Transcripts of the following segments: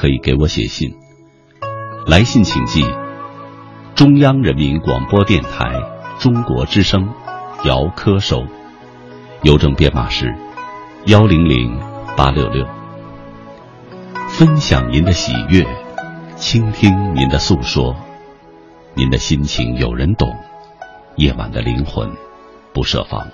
可以给我写信。来信请寄中央人民广播电台中国之声。姚科收，邮政编码是幺零零八六六。分享您的喜悦，倾听您的诉说，您的心情有人懂，夜晚的灵魂不设防。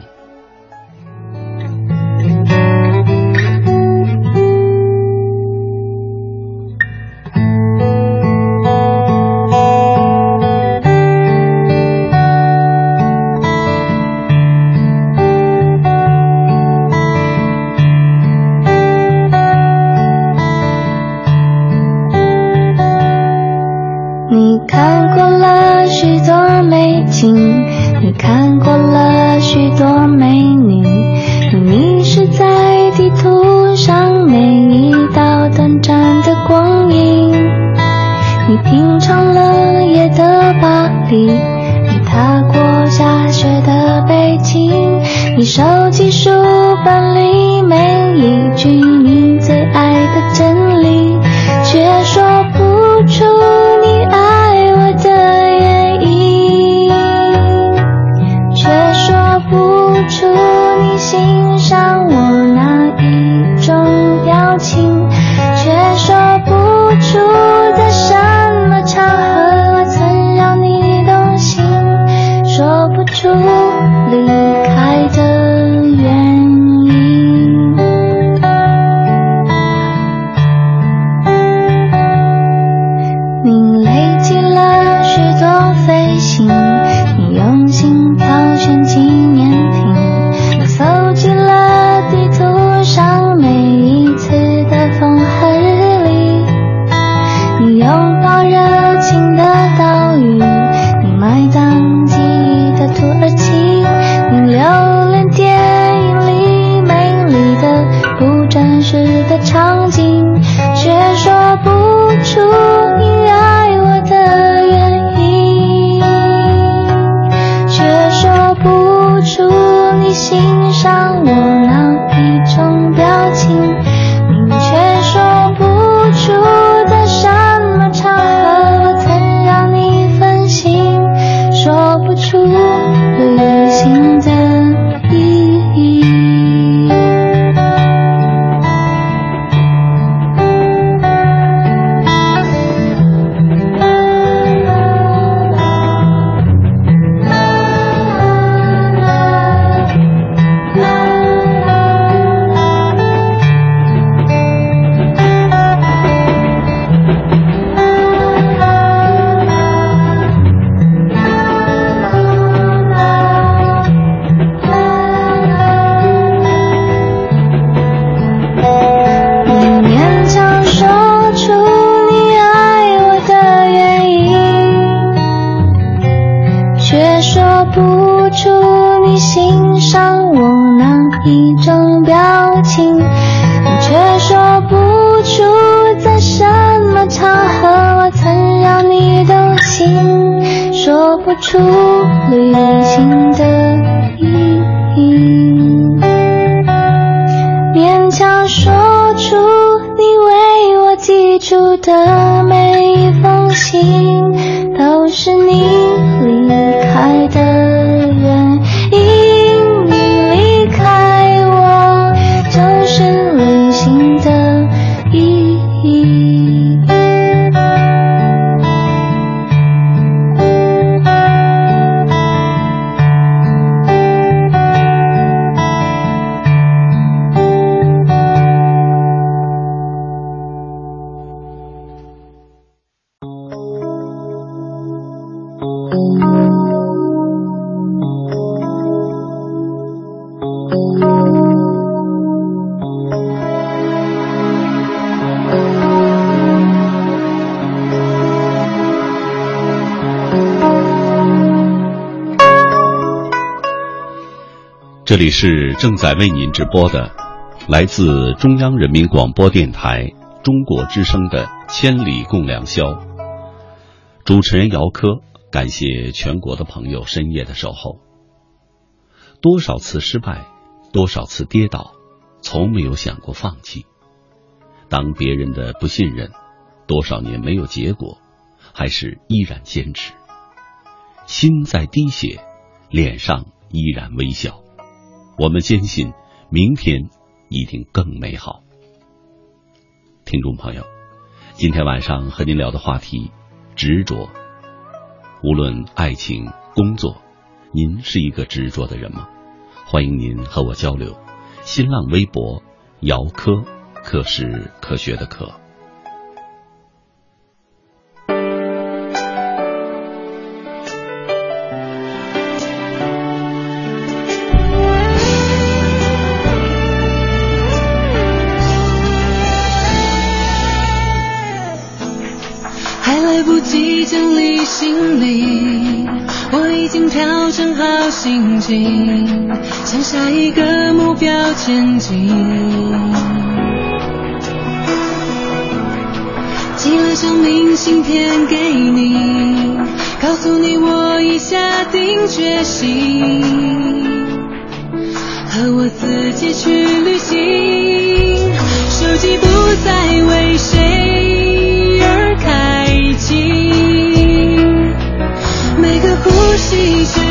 这里是正在为您直播的，来自中央人民广播电台中国之声的《千里共良宵》。主持人姚科，感谢全国的朋友深夜的守候。多少次失败，多少次跌倒，从没有想过放弃。当别人的不信任，多少年没有结果，还是依然坚持。心在滴血，脸上依然微笑。我们坚信，明天一定更美好。听众朋友，今天晚上和您聊的话题，执着。无论爱情、工作，您是一个执着的人吗？欢迎您和我交流。新浪微博：姚科，科是科学的科。心里，我已经调整好心情向下一个目标前进，寄了张明信片给你，告诉你我已下定决心，和我自己去旅行，手机不再为谁每个呼吸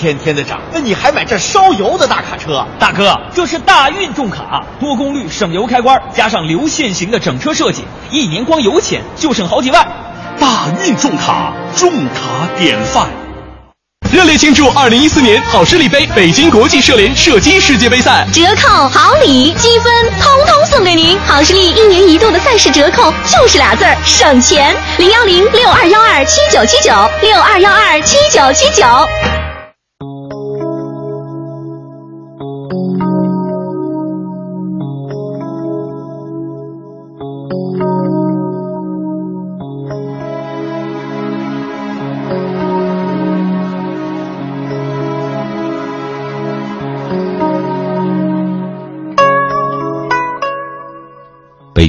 天天的涨，那你还买这烧油的大卡车？大哥，这是大运重卡，多功率省油开关，加上流线型的整车设计，一年光油钱就省好几万。大运重卡，重卡典范。热烈庆祝二零一四年好视力杯北京国际射联射击世界杯赛，折扣、好礼、积分，通通送给您。好视力一年一度的赛事折扣就是俩字儿：省钱。零幺零六二幺二七九七九六二幺二七九七九。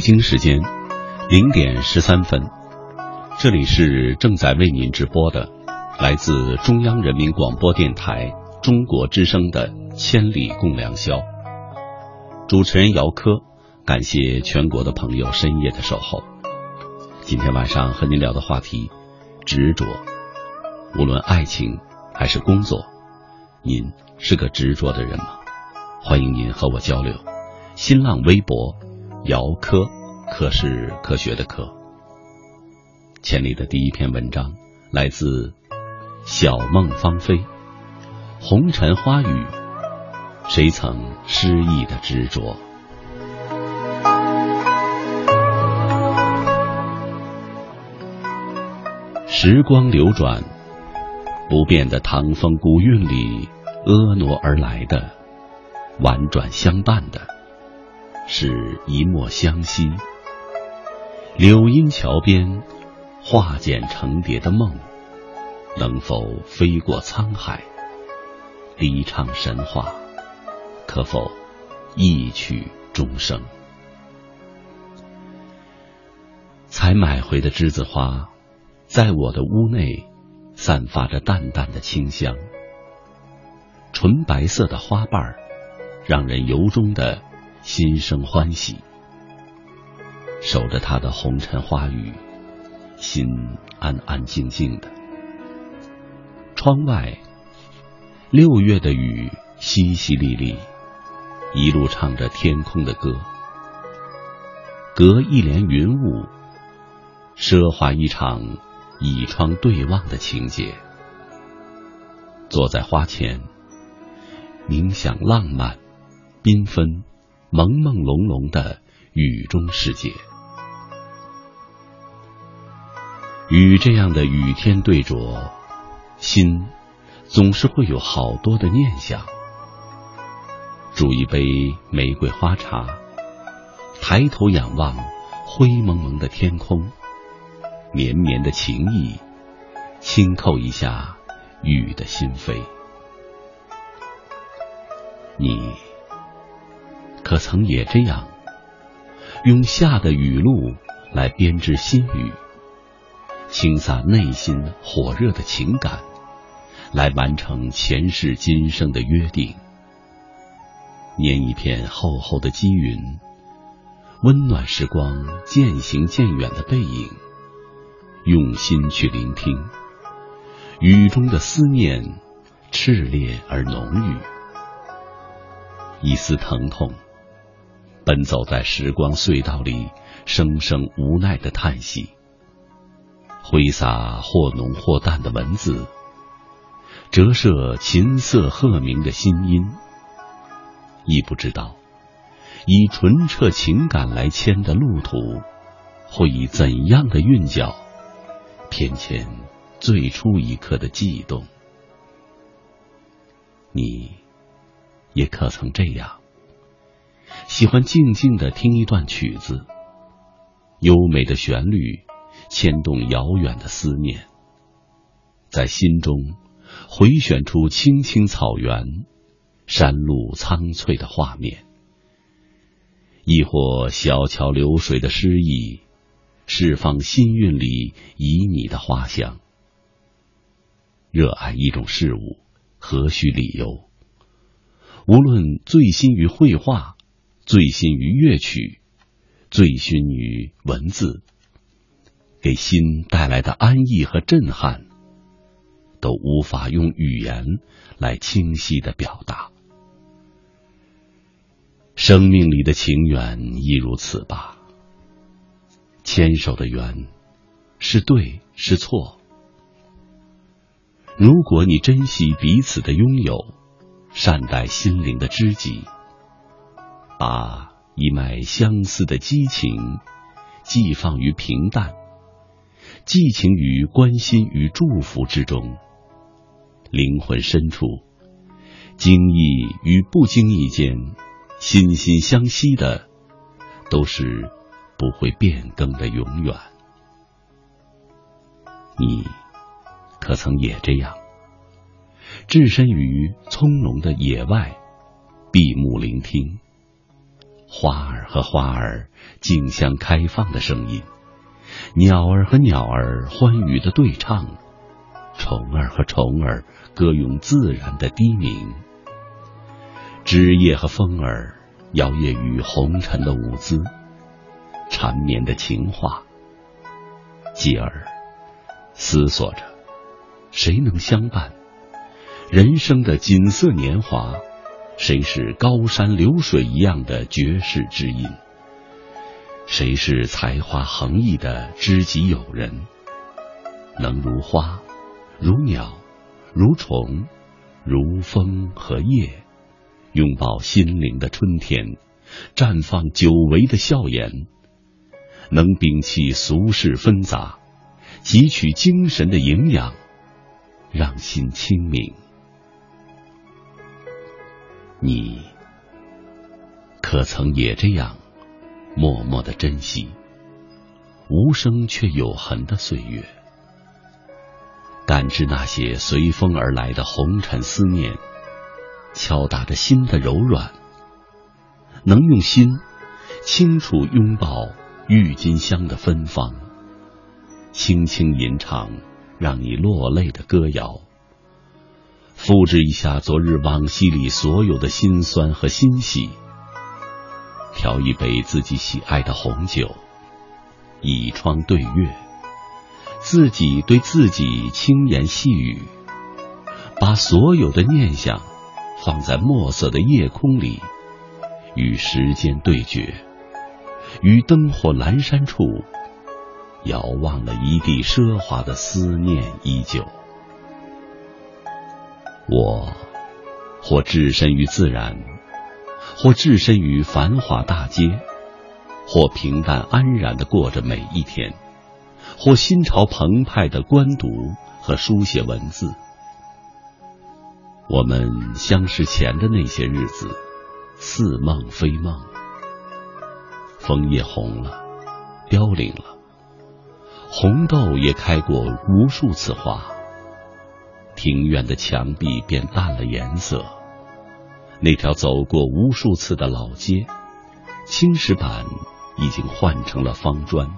北京时间零点十三分，这里是正在为您直播的来自中央人民广播电台中国之声的《千里共良宵》。主持人姚科，感谢全国的朋友深夜的守候。今天晚上和您聊的话题，执着。无论爱情还是工作，您是个执着的人吗？欢迎您和我交流。新浪微博。姚科，科是科学的科。千里的第一篇文章来自小梦芳菲。红尘花雨，谁曾失意的执着？时光流转，不变的唐风古韵里，婀娜而来的，婉转相伴的。是一抹香惜，柳荫桥边，化茧成蝶的梦，能否飞过沧海？低唱神话，可否一曲终生？才买回的栀子花，在我的屋内散发着淡淡的清香。纯白色的花瓣让人由衷的。心生欢喜，守着他的红尘花雨，心安安静静的。窗外，六月的雨淅淅沥沥，一路唱着天空的歌。隔一帘云雾，奢华一场倚窗对望的情节。坐在花前，冥想浪漫，缤纷。朦朦胧胧的雨中世界，与这样的雨天对酌，心总是会有好多的念想。煮一杯玫瑰花茶，抬头仰望灰蒙蒙的天空，绵绵的情意，轻叩一下雨的心扉。你。可曾也这样，用夏的雨露来编织心语，倾洒内心火热的情感，来完成前世今生的约定。捏一片厚厚的积云，温暖时光渐行渐远的背影，用心去聆听雨中的思念，炽烈而浓郁，一丝疼痛。奔走在时光隧道里，声声无奈的叹息。挥洒或浓或淡的文字，折射琴瑟和鸣的心音。亦不知道，以纯澈情感来牵的路途，会以怎样的韵脚，偏遣最初一刻的悸动。你，也可曾这样？喜欢静静的听一段曲子，优美的旋律牵动遥远的思念，在心中回旋出青青草原、山路苍翠的画面；亦或小桥流水的诗意，释放心韵里旖旎的花香。热爱一种事物，何须理由？无论醉心于绘画。醉心于乐曲，醉心于文字，给心带来的安逸和震撼，都无法用语言来清晰的表达。生命里的情缘亦如此吧。牵手的缘，是对是错？如果你珍惜彼此的拥有，善待心灵的知己，把一脉相思的激情寄放于平淡，寄情于关心与祝福之中，灵魂深处，经意与不经意间，心心相惜的，都是不会变更的永远。你。可曾也这样，置身于葱茏的野外，闭目聆听花儿和花儿竞相开放的声音，鸟儿和鸟儿欢愉的对唱，虫儿和虫儿歌咏自然的低鸣，枝叶和风儿摇曳于红尘的舞姿，缠绵的情话，继而思索着。谁能相伴？人生的锦瑟年华，谁是高山流水一样的绝世知音？谁是才华横溢的知己友人？能如花，如鸟，如虫，如风和叶，拥抱心灵的春天，绽放久违的笑颜。能摒弃俗世纷杂，汲取精神的营养。让心清明，你可曾也这样默默的珍惜无声却有痕的岁月？感知那些随风而来的红尘思念，敲打着心的柔软。能用心清楚拥抱郁金香的芬芳，轻轻吟唱。让你落泪的歌谣，复制一下昨日往昔里所有的辛酸和欣喜。调一杯自己喜爱的红酒，倚窗对月，自己对自己轻言细语，把所有的念想放在墨色的夜空里，与时间对决，与灯火阑珊处。遥望了一地奢华的思念依旧，我或置身于自然，或置身于繁华大街，或平淡安然的过着每一天，或心潮澎湃的观读和书写文字。我们相识前的那些日子，似梦非梦。枫叶红了，凋零了。红豆也开过无数次花，庭院的墙壁变淡了颜色，那条走过无数次的老街，青石板已经换成了方砖。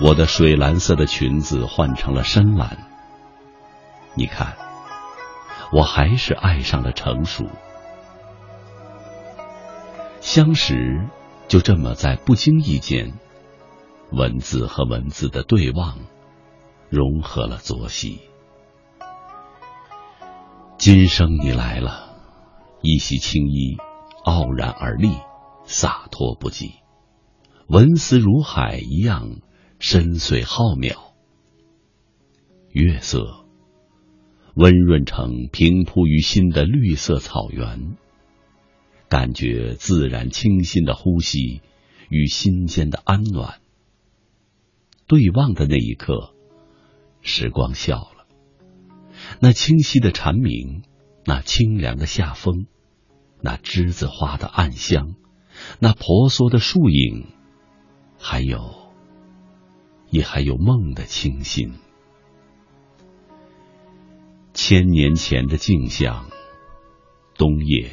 我的水蓝色的裙子换成了深蓝。你看，我还是爱上了成熟。相识就这么在不经意间。文字和文字的对望，融合了昨夕。今生你来了，一袭青衣，傲然而立，洒脱不羁，文思如海一样深邃浩渺。月色温润成平铺于心的绿色草原，感觉自然清新的呼吸与心间的安暖。对望的那一刻，时光笑了。那清晰的蝉鸣，那清凉的夏风，那栀子花的暗香，那婆娑的树影，还有，也还有梦的清新。千年前的镜像，冬夜，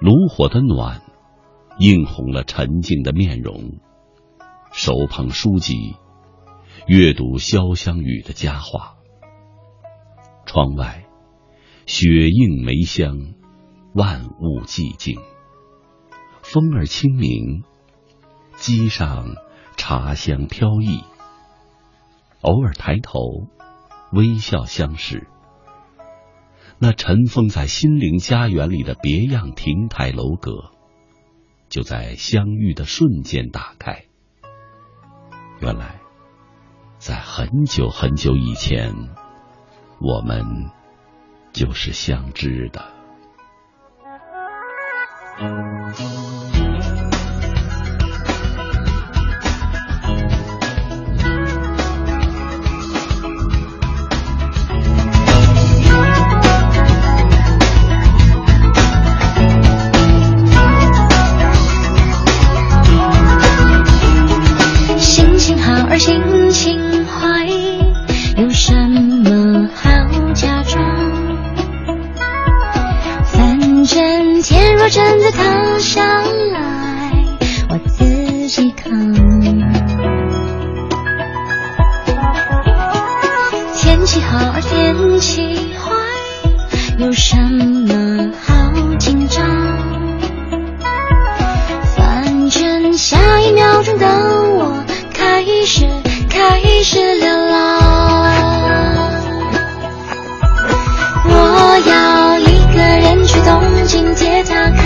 炉火的暖，映红了沉静的面容。手捧书籍，阅读潇湘雨的佳话。窗外雪映梅香，万物寂静。风儿轻鸣，机上茶香飘逸。偶尔抬头微笑相视。那尘封在心灵家园里的别样亭台楼阁，就在相遇的瞬间打开。原来在很久很久以前。我们就是相知的。心情好而心情坏有什么天若真的塌下来我自己扛。天气好啊天气坏有什么好紧张？反正下一秒钟的我开始开始流浪街角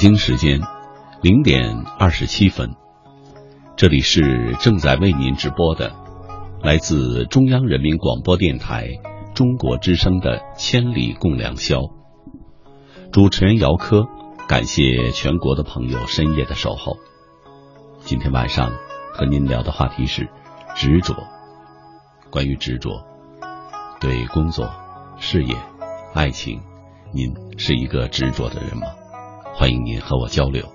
北京时间零点二十七分。这里是正在为您直播的来自中央人民广播电台中国之声的千里共良宵。主持人姚科感谢全国的朋友深夜的守候。今天晚上和您聊的话题是执着关于执着对工作事业爱情您是一个执着的人吗？欢迎您和我交流。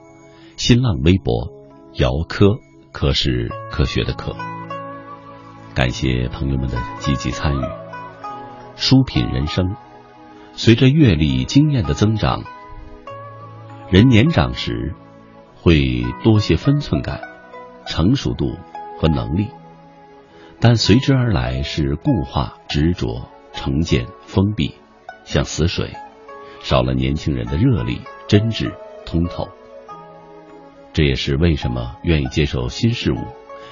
新浪微博姚科，科是科学的科。感谢朋友们的积极参与。书品人生，随着阅历经验的增长，人年长时会多些分寸感、成熟度和能力。但随之而来是固化、执着、成见、封闭，像死水，少了年轻人的热力、真挚、通透。这也是为什么愿意接受新事物、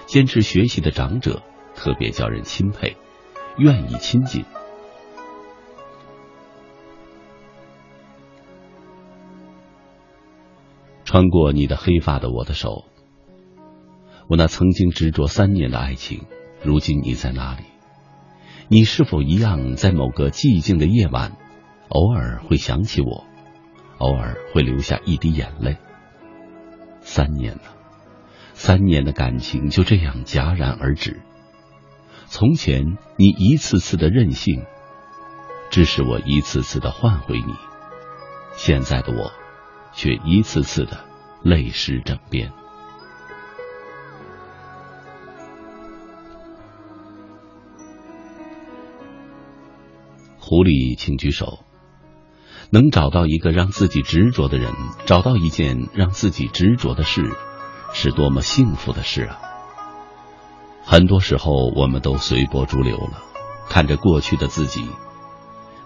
坚持学习的长者特别叫人钦佩，愿意亲近。穿过你的黑发的我的手，我那曾经执着三年的爱情。如今你在哪里？你是否一样，在某个寂静的夜晚，偶尔会想起我，偶尔会流下一滴眼泪？三年了，三年的感情就这样戛然而止。从前你一次次的任性，致使我一次次的换回你；现在的我，却一次次的泪湿枕边。狐狸，请举手。能找到一个让自己执着的人，找到一件让自己执着的事，是多么幸福的事啊！很多时候，我们都随波逐流了，看着过去的自己，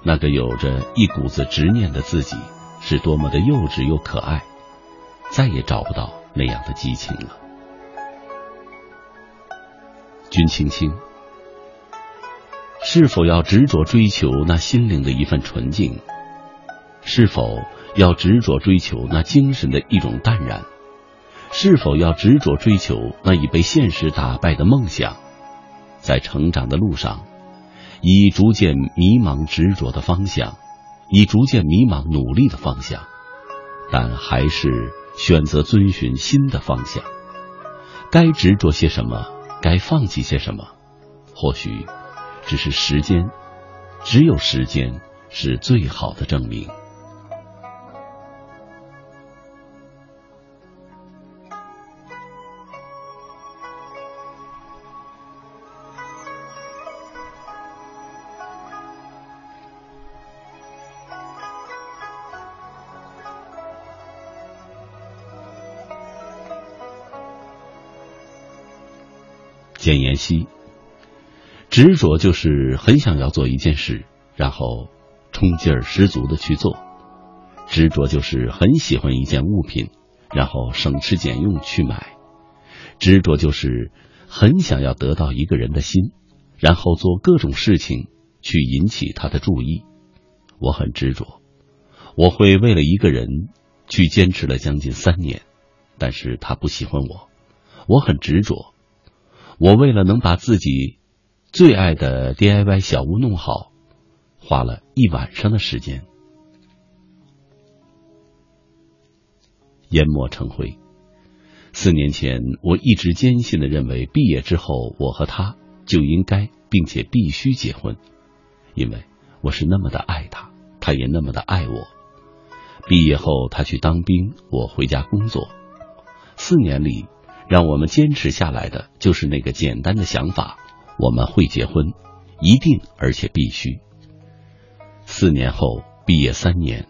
那个有着一股子执念的自己，是多么的幼稚又可爱，再也找不到那样的激情了。君青青。是否要执着追求那心灵的一份纯净？是否要执着追求那精神的一种淡然？是否要执着追求那已被现实打败的梦想？在成长的路上，以逐渐迷茫执着的方向，以逐渐迷茫努力的方向，但还是选择遵循新的方向。该执着些什么？该放弃些什么？或许。只是时间，只有时间是最好的证明。简言熙。执着就是很想要做一件事，然后冲劲儿十足的去做；执着就是很喜欢一件物品，然后省吃俭用去买；执着就是很想要得到一个人的心，然后做各种事情去引起他的注意。我很执着，我会为了一个人去坚持了将近三年，但是他不喜欢我。我很执着，我为了能把自己。最爱的 DIY 小屋弄好，花了一晚上的时间。淹没成灰。四年前，我一直坚信的认为，毕业之后我和他就应该并且必须结婚，因为我是那么的爱他，他也那么的爱我。毕业后，他去当兵，我回家工作。四年里，让我们坚持下来的就是那个简单的想法。我们会结婚，一定而且必须。四年后毕业三年，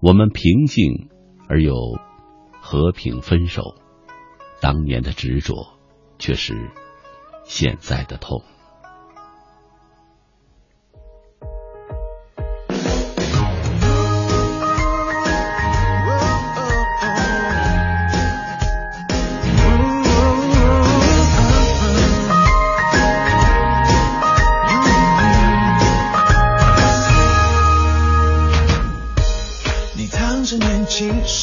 我们平静而又和平分手。当年的执着，却是现在的痛。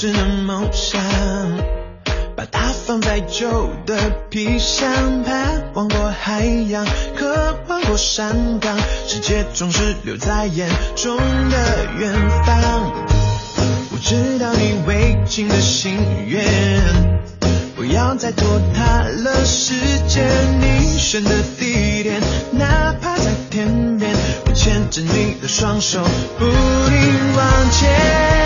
是的梦想，把它放在旧的皮箱，盼望过海洋，渴望过山岗，世界总是留在眼中的远方。我知道你未尽的心愿，不要再拖沓了时间。你选的地点，哪怕在天边，我牵着你的双手，不停往前。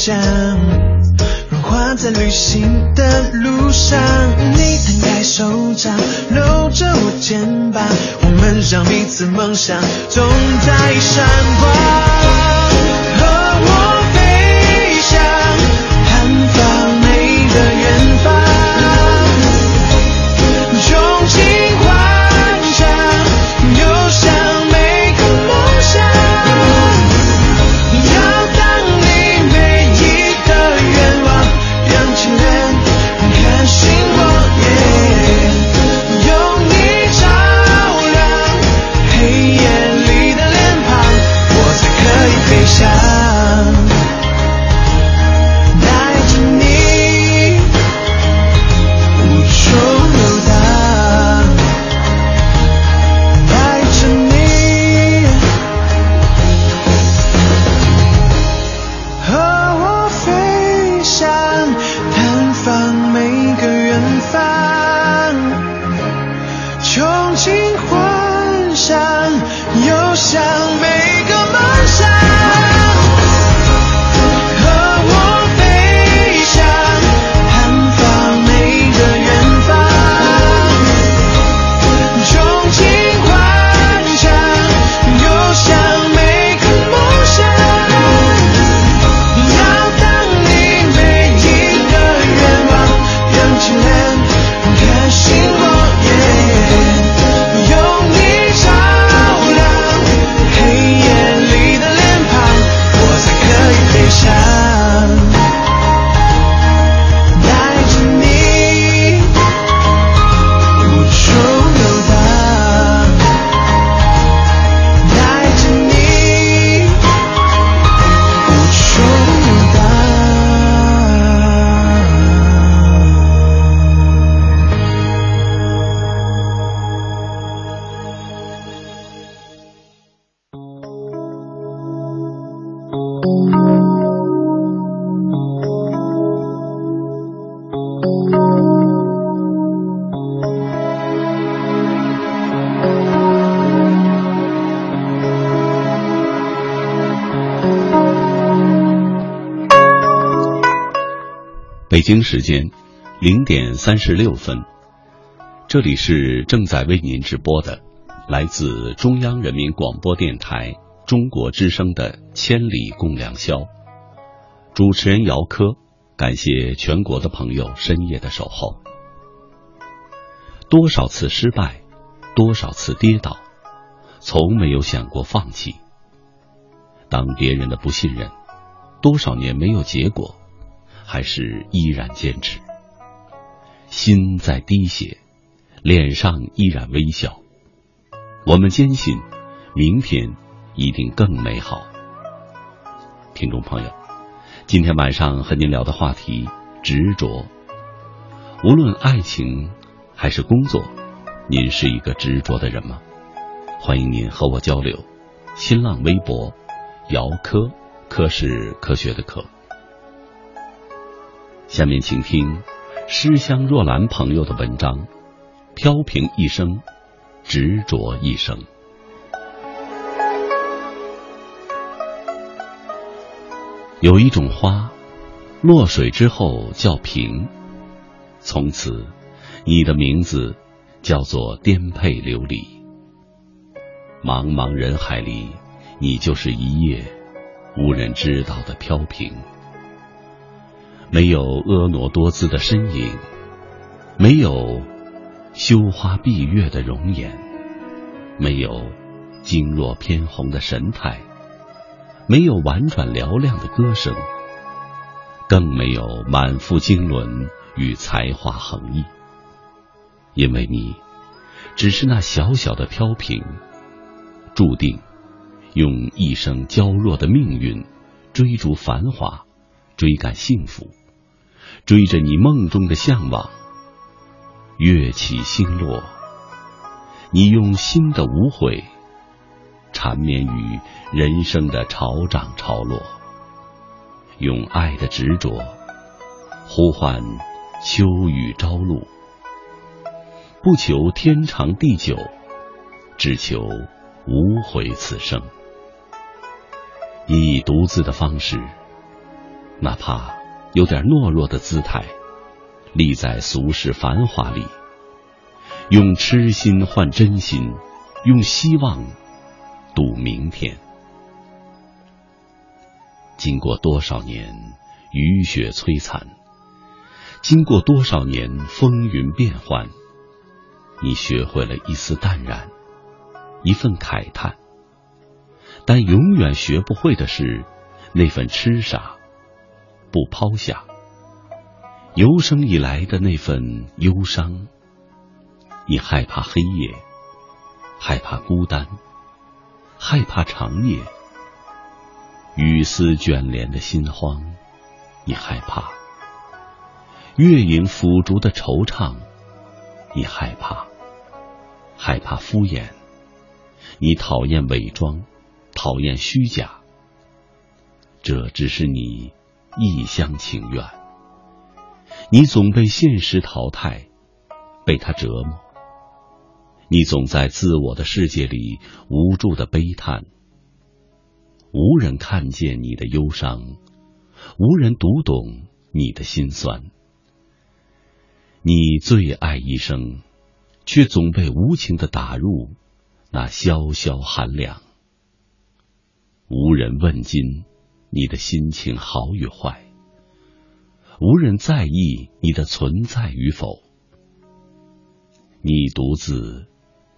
倔强，融化在旅行的路上。你摊开手掌，搂着我肩膀，我们让彼此梦想总在闪光。北京时间零点三十六分，这里是正在为您直播的来自中央人民广播电台中国之声的《千里共良宵》，主持人姚科，感谢全国的朋友深夜的守候。多少次失败，多少次跌倒，从没有想过放弃。当别人的不信任，多少年没有结果。还是依然坚持，心在滴血，脸上依然微笑。我们坚信，明天一定更美好。听众朋友，今天晚上和您聊的话题执着。无论爱情还是工作，您是一个执着的人吗？欢迎您和我交流。新浪微博，姚科，科是科学的科。下面请听诗香若兰朋友的文章，飘萍一生，执着一生。有一种花落水之后叫萍，从此你的名字叫做颠沛流离。茫茫人海里，你就是一叶无人知道的飘萍。没有婀娜多姿的身影，没有羞花闭月的容颜，没有惊若偏红的神态。没有婉转嘹亮的歌声，更没有满腹经纶与才华横溢，因为你只是那小小的飘萍，注定用一生娇弱的命运追逐繁华，追赶幸福，追着你梦中的向往。月起星落，你用心的无悔。缠绵于人生的潮涨潮落，用爱的执着呼唤秋雨朝露，不求天长地久，只求无悔此生。以独自的方式，哪怕有点懦弱的姿态，立在俗世繁华里，用痴心换真心，用希望。赌明天。经过多少年雨雪摧残，经过多少年风云变幻，你学会了一丝淡然，一份慨叹。但永远学不会的是那份痴傻，不抛下。由生以来的那份忧伤，你害怕黑夜，害怕孤单。害怕长夜，雨丝卷帘的心慌，你害怕；月影抚竹的惆怅，你害怕；害怕敷衍，你讨厌伪装，讨厌虚假。这只是你一厢情愿，你总被现实淘汰，被他折磨。你总在自我的世界里无助的悲叹，无人看见你的忧伤，无人读懂你的心酸。你最爱一生，却总被无情的打入那萧萧寒凉。无人问津你的心情好与坏，无人在意你的存在与否。你独自。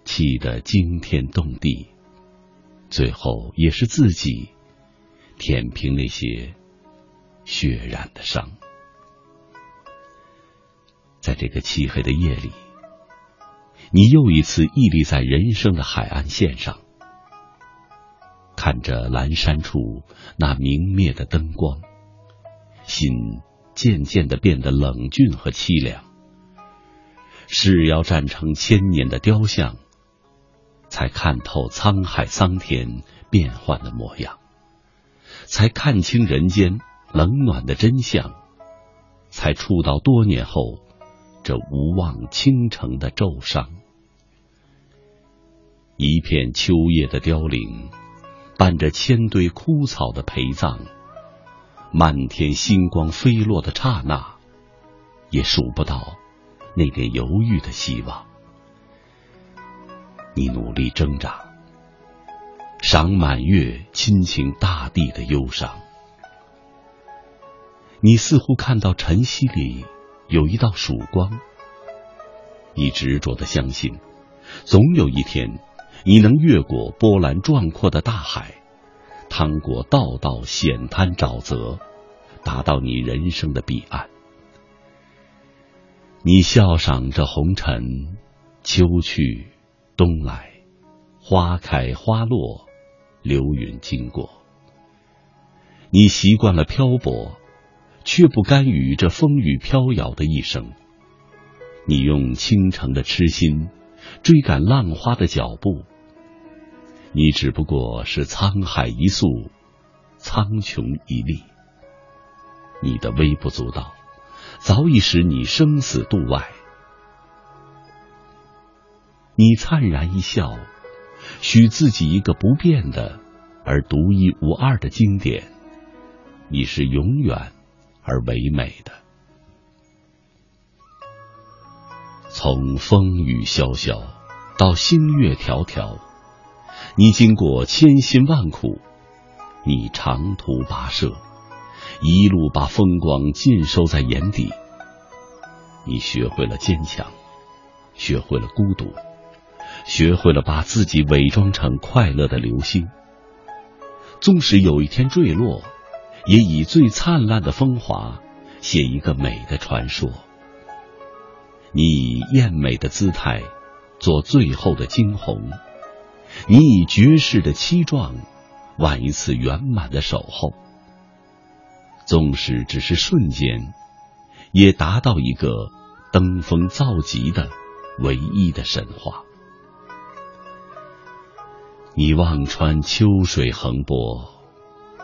气得惊天动地，最后也是自己舔平那些血染的伤。在这个漆黑的夜里，你又一次屹立在人生的海岸线上，看着阑珊处那明灭的灯光，心渐渐的变得冷峻和凄凉。誓要站成千年的雕像。才看透沧海桑田变幻的模样，才看清人间冷暖的真相，才触到多年后这无望倾城的骤伤。一片秋叶的凋零，伴着千堆枯草的陪葬，漫天星光飞落的刹那，也数不到那点犹豫的希望。你努力挣扎，赏满月，亲情大地的忧伤。你似乎看到晨曦里有一道曙光。你执着的相信，总有一天，你能越过波澜壮阔的大海，趟过道道险滩沼泽，达到你人生的彼岸。你笑赏着红尘，秋去。冬来，花开花落，流云经过。你习惯了漂泊，却不甘于这风雨飘摇的一生。你用倾城的痴心追赶浪花的脚步。你只不过是沧海一粟，苍穹一粒。你的微不足道，早已使你生死度外。你灿然一笑，许自己一个不变的而独一无二的经典。你是永远而唯美的。从风雨萧萧到星月迢迢，你经过千辛万苦，你长途跋涉，一路把风光尽收在眼底。你学会了坚强，学会了孤独，学会了把自己伪装成快乐的流星。纵使有一天坠落，也以最灿烂的风华写一个美的传说。你以艳美的姿态做最后的惊鸿，你以绝世的凄壮挽一次圆满的守候。纵使只是瞬间，也达到一个登峰造极的唯一的神话。你望穿秋水横波，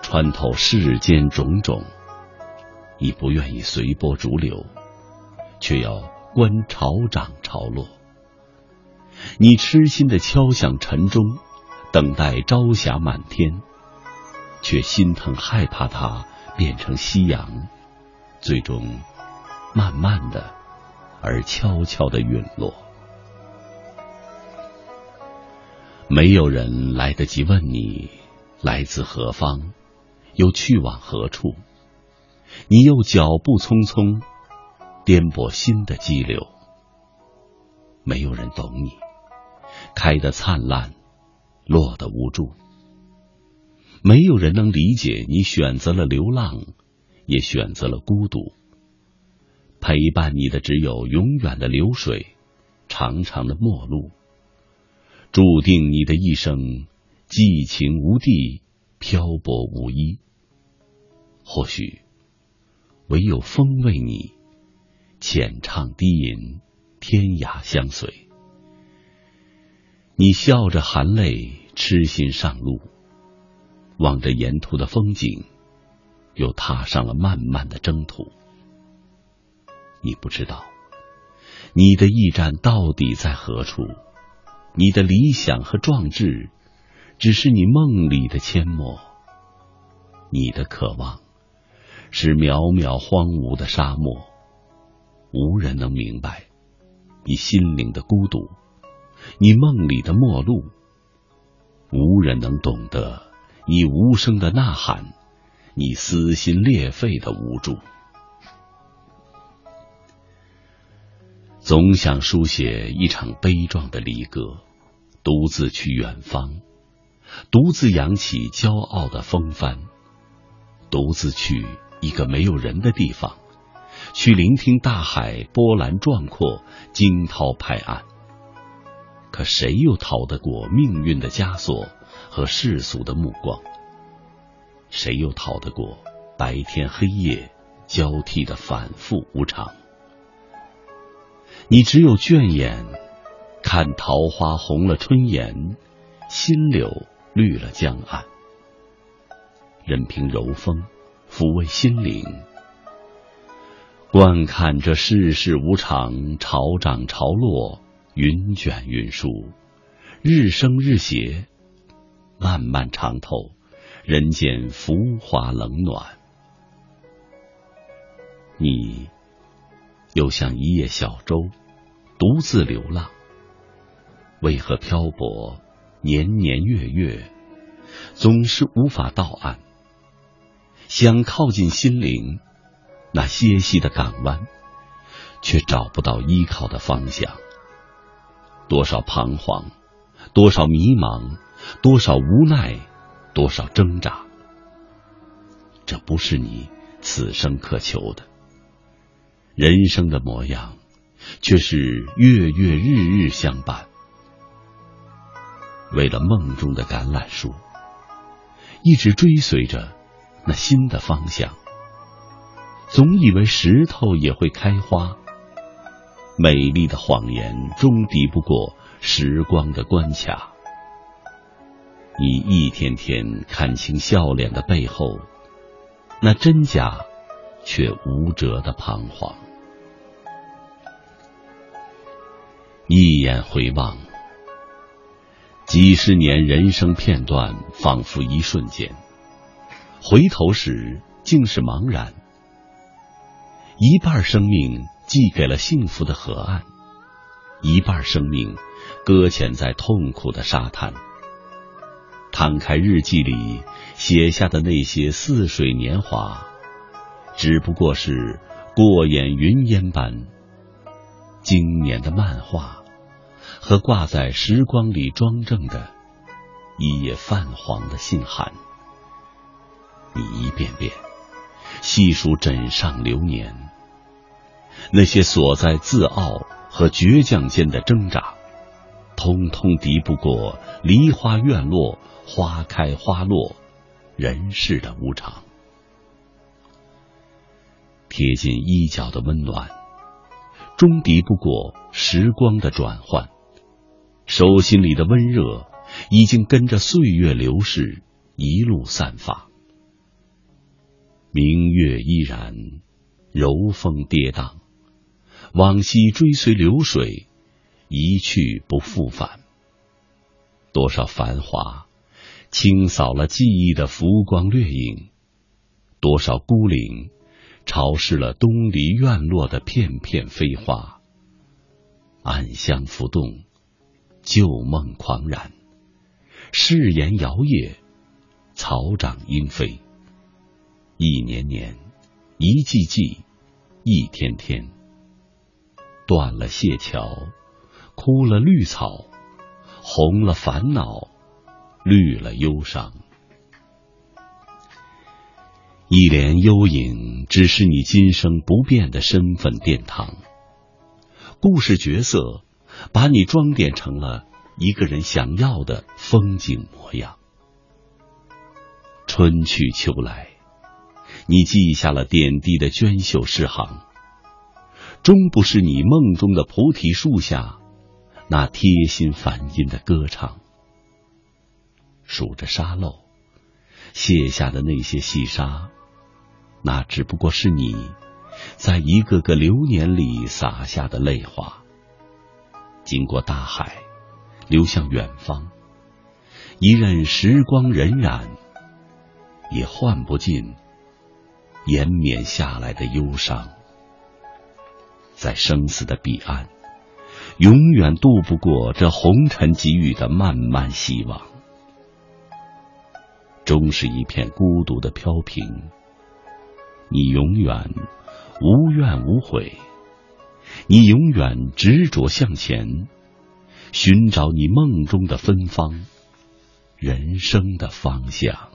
穿透世间种种。你不愿意随波逐流，却要。观潮涨潮落，你痴心的敲响晨钟，等待朝霞满天，却心疼害怕它变成夕阳，最终慢慢的而悄悄的陨落。没有人来得及问你来自何方，又去往何处，你又脚步匆匆。颠簸新的激流，没有人懂你，开得灿烂，落得无助。没有人能理解你选择了流浪，也选择了孤独。陪伴你的只有永远的流水，长长的陌路。注定你的一生寄情无地，漂泊无依。或许唯有风为你。浅唱低吟，天涯相随。你笑着含泪，痴心上路，望着沿途的风景，又踏上了漫漫的征途。你不知道，你的驿站到底在何处？你的理想和壮志，只是你梦里的阡陌。你的渴望，是渺渺荒芜的沙漠。无人能明白你心灵的孤独，你梦里的陌路。无人能懂得你无声的呐喊，你撕心裂肺的无助。总想书写一场悲壮的离歌，独自去远方，独自扬起骄傲的风帆，独自去一个没有人的地方。去聆听大海波澜壮阔，惊涛拍岸。可谁又逃得过命运的枷锁和世俗的目光？谁又逃得过白天黑夜交替的反复无常？你只有倦眼，看桃花红了春颜，新柳绿了江岸，任凭柔风抚慰心灵。观看这世事无常，潮涨潮落，云卷云舒，日升日斜，漫漫长透，人间浮华冷暖。你又像一叶小舟，独自流浪。为何漂泊年年月月，总是无法到岸？想靠近心灵。那歇息的港湾，却找不到依靠的方向。多少彷徨，多少迷茫，多少无奈，多少挣扎。这不是你此生渴求的。人生的模样，却是月月日日相伴。为了梦中的橄榄树，一直追随着那新的方向。总以为石头也会开花，美丽的谎言终敌不过时光的关卡。你一天天看清笑脸的背后，那真假却无辙的彷徨。一眼回望，几十年人生片段，仿佛一瞬间。回头时。竟是茫然。一半生命寄给了幸福的河岸，一半生命搁浅在痛苦的沙滩。摊开日记里写下的那些似水年华，只不过是过眼云烟般经年的漫画，和挂在时光里装正的一页泛黄的信函。你一遍遍细数枕上流年，那些锁在自傲和倔强间的挣扎，通通敌不过梨花院落。花开花落，人世的无常，贴近衣角的温暖，终敌不过时光的转换。手心里的温热，已经跟着岁月流逝，一路散发。明月依然，柔风跌宕，往昔追随流水，一去不复返。多少繁华。清扫了记忆的浮光掠影，多少孤岭潮湿了东篱院落的片片飞花。暗香浮动，旧梦狂然，誓言摇曳，草长莺飞。一年年，一季季，一天天，断了谢桥，枯了绿草，红了烦恼。绿了忧伤，一帘幽影，只是你今生不变的身份殿堂。故事角色把你装点成了一个人想要的风景模样。春去秋来，你记下了点滴的娟秀诗行，终不是你梦中的菩提树下那贴心梵音的歌唱。数着沙漏，卸下的那些细沙，那只不过是你在一个个流年里洒下的泪花。经过大海，流向远方，一任时光荏苒，也换不尽延绵下来的忧伤。在生死的彼岸，永远渡不过这红尘给予的漫漫希望。终是一片孤独的飘萍。你永远无怨无悔，你永远执着向前，寻找你梦中的芬芳，人生的方向。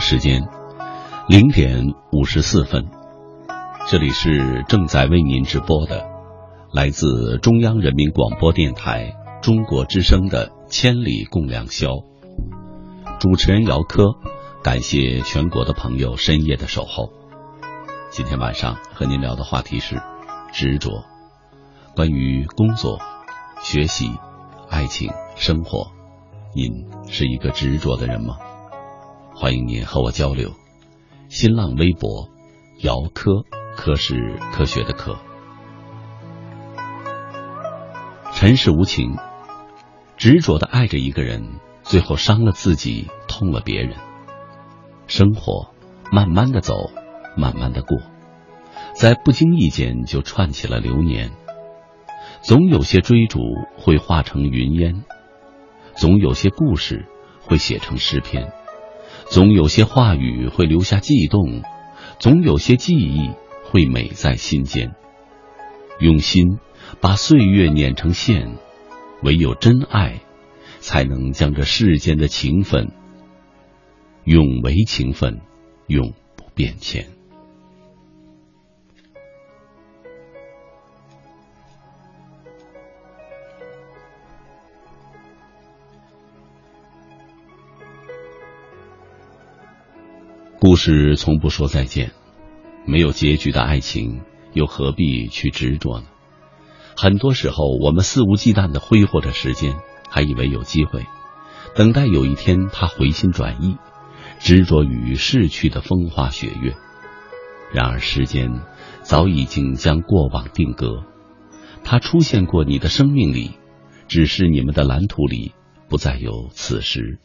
时间零点五十四分，这里是正在为您直播的，来自中央人民广播电台中国之声的《千里共良宵》，主持人姚科，感谢全国的朋友深夜的守候。今天晚上和您聊的话题是执着，关于工作、学习、爱情、生活，您是一个执着的人吗？欢迎您和我交流。新浪微博姚科，科是科学的科。尘世无情，执着的爱着一个人，最后伤了自己，痛了别人。生活慢慢的走，慢慢的过，在不经意间就串起了流年。总有些追逐会化成云烟，总有些故事会写成诗篇。总有些话语会留下悸动，总有些记忆会美在心间。用心把岁月碾成线，唯有真爱，才能将这世间的情分永为情分，永不变迁。故事从不说再见，没有结局的爱情又何必去执着呢？很多时候，我们肆无忌惮的挥霍着时间，还以为有机会，等待有一天他回心转意，执着于逝去的风花雪月。然而，时间早已经将过往定格，他出现过你的生命里，只是你们的蓝图里不再有此时，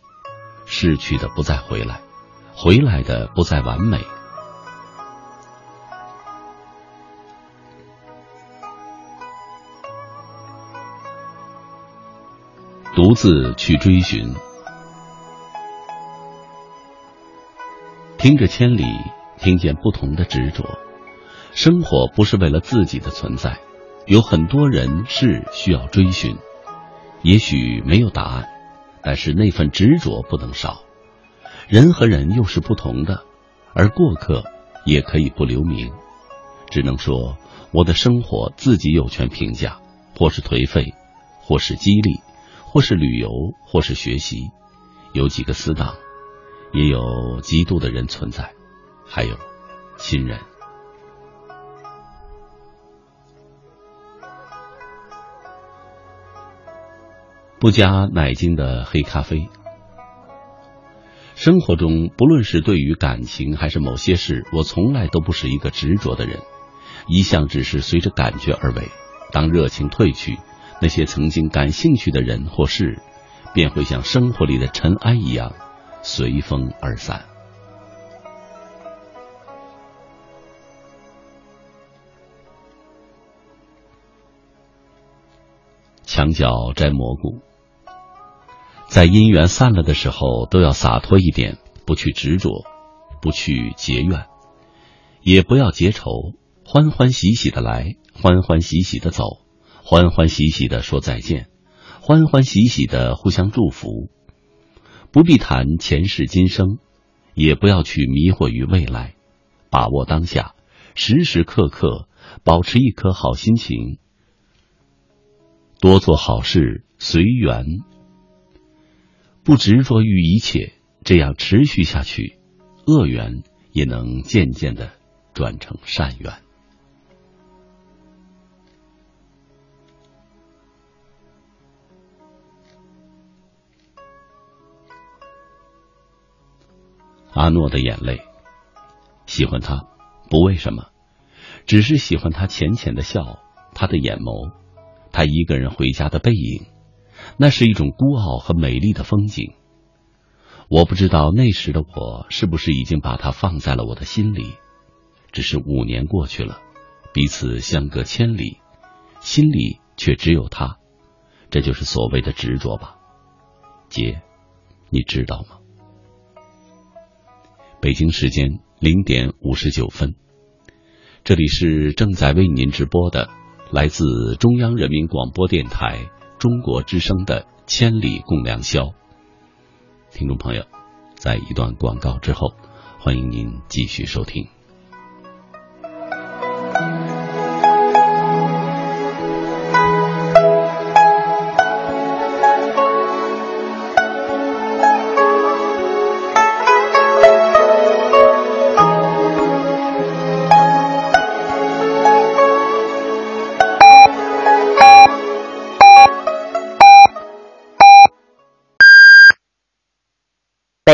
逝去的不再回来。回来的不再完美。独自去追寻，听着千里，听见不同的执着。生活不是为了自己的存在，有很多人是需要追寻。也许没有答案，但是那份执着不能少。人和人又是不同的，而过客也可以不留名。只能说，我的生活自己有权评价，或是颓废，或是激励，或是旅游，或是学习。有几个死党，也有嫉妒的人存在，还有亲人。不加奶精的黑咖啡。生活中，不论是对于感情还是某些事，我从来都不是一个执着的人，一向只是随着感觉而为。当热情褪去，那些曾经感兴趣的人或事，便会像生活里的尘埃一样，随风而散。墙角摘蘑菇。在姻缘散了的时候，都要洒脱一点，不去执着，不去结怨，也不要结仇，欢欢喜喜的来，欢欢喜喜的走，欢欢喜喜的说再见，欢欢喜喜的互相祝福。不必谈前世今生，也不要去迷惑于未来，把握当下，时时刻刻保持一颗好心情，多做好事，随缘。不执着于一切，这样持续下去，恶缘也能渐渐的转成善缘。阿诺的眼泪，喜欢他，不为什么，只是喜欢他浅浅的笑，他的眼眸，他一个人回家的背影。那是一种孤傲和美丽的风景。我不知道那时的我是不是已经把它放在了我的心里，只是五年过去了，彼此相隔千里，心里却只有他，这就是所谓的执着吧？姐，你知道吗？北京时间零点五十九分，这里是正在为您直播的，来自中央人民广播电台。中国之声的《千里共良宵》，听众朋友，在一段广告之后，欢迎您继续收听。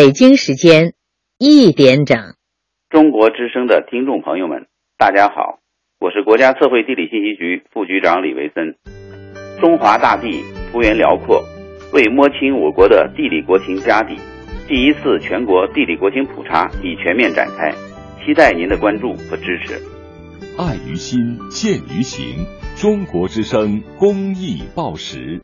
北京时间一点整，中国之声的听众朋友们，大家好，我是国家测绘地理信息局副局长李维森。中华大地幅员辽阔，为摸清我国的地理国情家底，第一次全国地理国情普查已全面展开，期待您的关注和支持。爱于心，见于行，中国之声公益报时。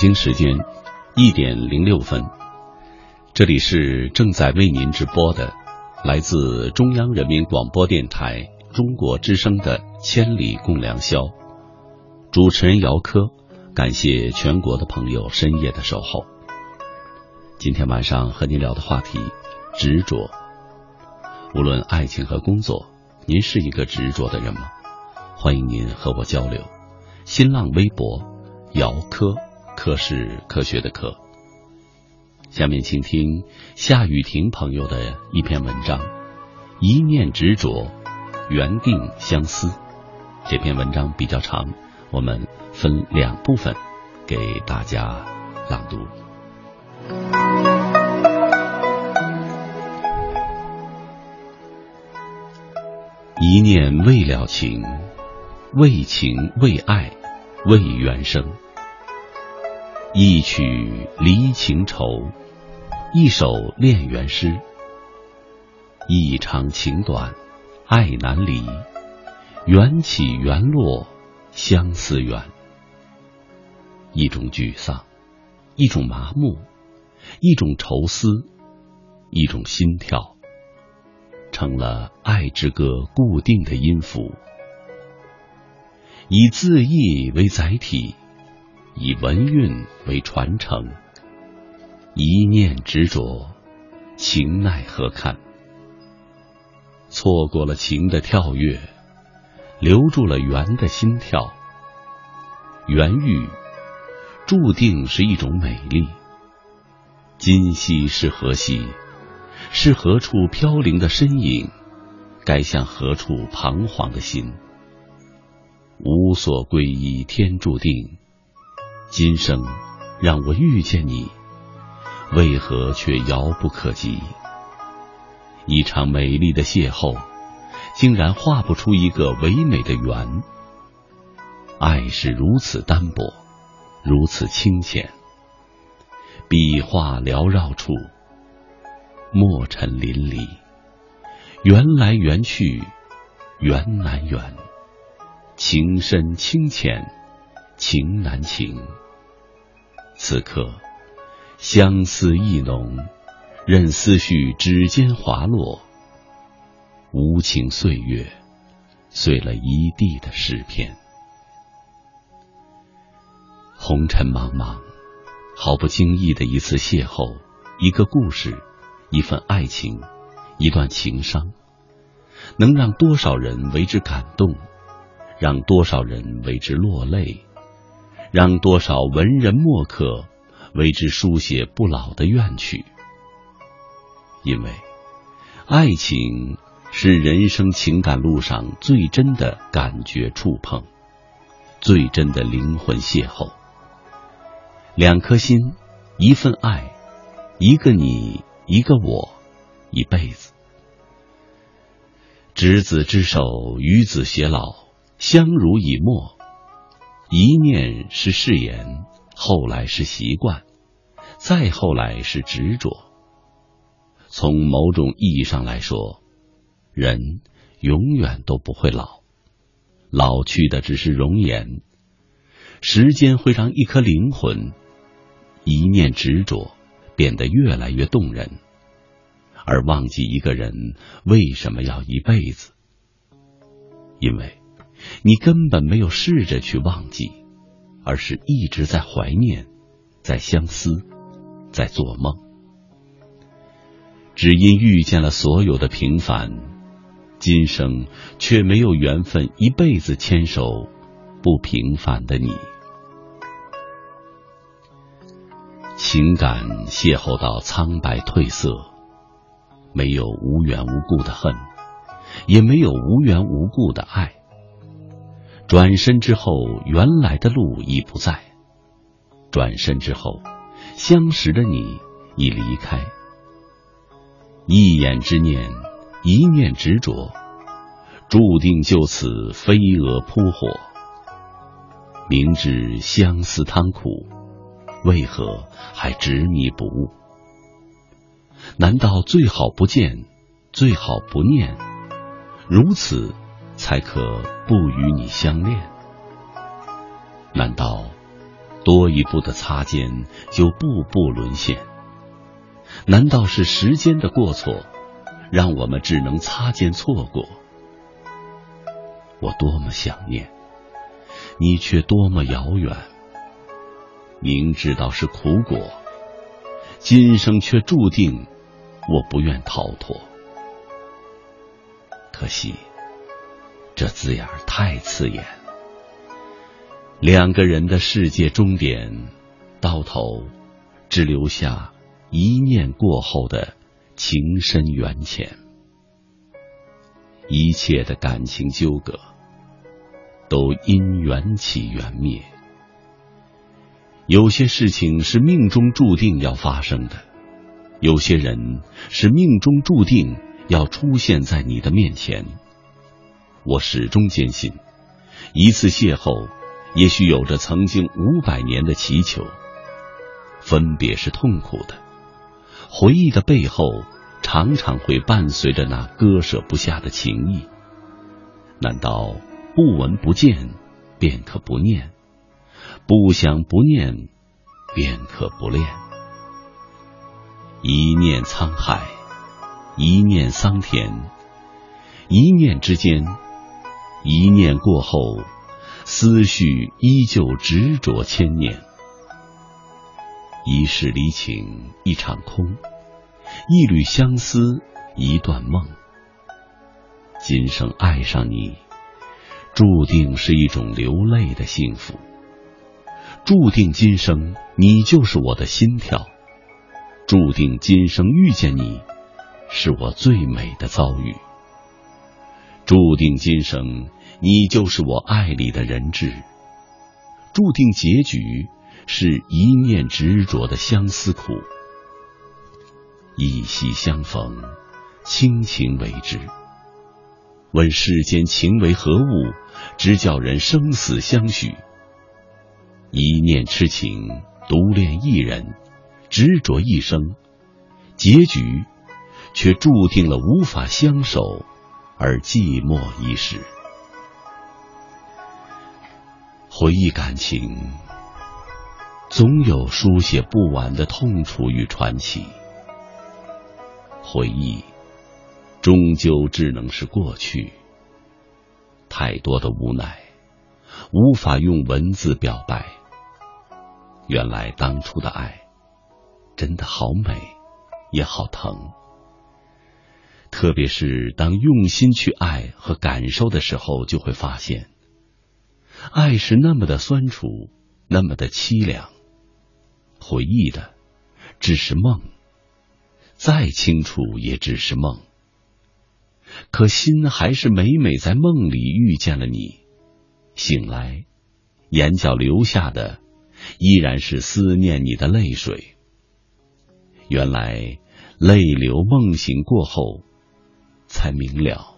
北京时间一点零六分，这里是正在为您直播的来自中央人民广播电台中国之声的《千里共良宵》，主持人姚科，感谢全国的朋友深夜的守候。今天晚上和您聊的话题，执着。无论爱情和工作，您是一个执着的人吗？欢迎您和我交流。新浪微博姚科。科是科学的科。下面请听夏雨婷朋友的一篇文章《一念执着，缘定相思》。这篇文章比较长，我们分两部分给大家朗读。一念未了情，为情为爱，为缘生。一曲离情愁，一首恋缘诗。一场情短，爱难离，缘起缘落，相思远。一种沮丧，一种麻木，一种愁思，一种心跳，成了爱之歌固定的音符。以字意为载体，以文韵为传承，一念执着，情奈何堪？错过了情的跳跃，留住了缘的心跳。缘遇注定是一种美丽。今夕是何夕？是何处飘零的身影？该向何处彷徨的心？无所归依，天注定。今生让我遇见你，为何却遥不可及？一场美丽的邂逅，竟然画不出一个唯美的圆。爱是如此单薄，如此清浅。笔画缭绕处，墨尘淋漓，缘来缘去，缘难圆。情深情浅，情难情。此刻，相思意浓，任思绪指尖滑落。无情岁月，碎了一地的诗篇。红尘茫茫，毫不经意的一次邂逅，一个故事，一份爱情，一段情伤，能让多少人为之感动？让多少人为之落泪，让多少文人墨客为之书写不老的怨曲。因为，爱情是人生情感路上最真的感觉触碰，最真的灵魂邂逅。两颗心，一份爱，一个你，一个我，一辈子。执子之手，与子偕老。相濡以沫，一念是誓言，后来是习惯，再后来是执着。从某种意义上来说，人永远都不会老，老去的只是容颜。时间会让一颗灵魂一念执着变得越来越动人，而忘记一个人为什么要一辈子，因为。你根本没有试着去忘记，而是一直在怀念，在相思，在做梦。只因遇见了所有的平凡，今生却没有缘分一辈子牵手不平凡的你。情感邂逅到苍白褪色，没有无缘无故的恨，也没有无缘无故的爱。转身之后，原来的路已不在；转身之后，相识的你已离开。一眼之念，一念执着，注定就此飞蛾扑火。明知相思汤苦，为何还执迷不悟？难道最好不见，最好不念？如此。才可不与你相恋？难道多一步的擦肩就步步沦陷？难道是时间的过错，让我们只能擦肩错过？我多么想念，你却多么遥远。明知道是苦果，今生却注定我不愿逃脱。可惜。这字眼太刺眼，两个人的世界终点，到头只留下一念过后的情深缘浅。一切的感情纠葛，都因缘起缘灭。有些事情是命中注定要发生的，有些人是命中注定要出现在你的面前。我始终坚信，一次邂逅，也许有着曾经五百年的祈求。分别是痛苦的，回忆的背后，常常会伴随着那割舍不下的情谊。难道不闻不见，便可不念？不想不念，便可不恋？一念沧海，一念桑田，一念之间，一念过后，思绪依旧执着千年。一世离情，一场空；一缕相思，一段梦。今生爱上你，注定是一种流泪的幸福。注定今生你就是我的心跳，注定今生遇见你，是我最美的遭遇。注定今生你就是我爱里的人质，注定结局是一念执着的相思苦。一夕相逢，倾情为之。问世间情为何物，直叫人生死相许。一念痴情，独恋一人，执着一生，结局却注定了无法相守，而寂寞一世。回忆感情，总有书写不完的痛楚与传奇。回忆。终究只能是过去，太多的无奈，无法用文字表白。原来当初的爱，真的好美，也好疼。特别是当用心去爱和感受的时候，就会发现，爱是那么的酸楚，那么的凄凉。回忆的只是梦，再清楚也只是梦。可心还是每每在梦里遇见了你，醒来，眼角流下的依然是思念你的泪水。原来泪流梦醒过后，才明了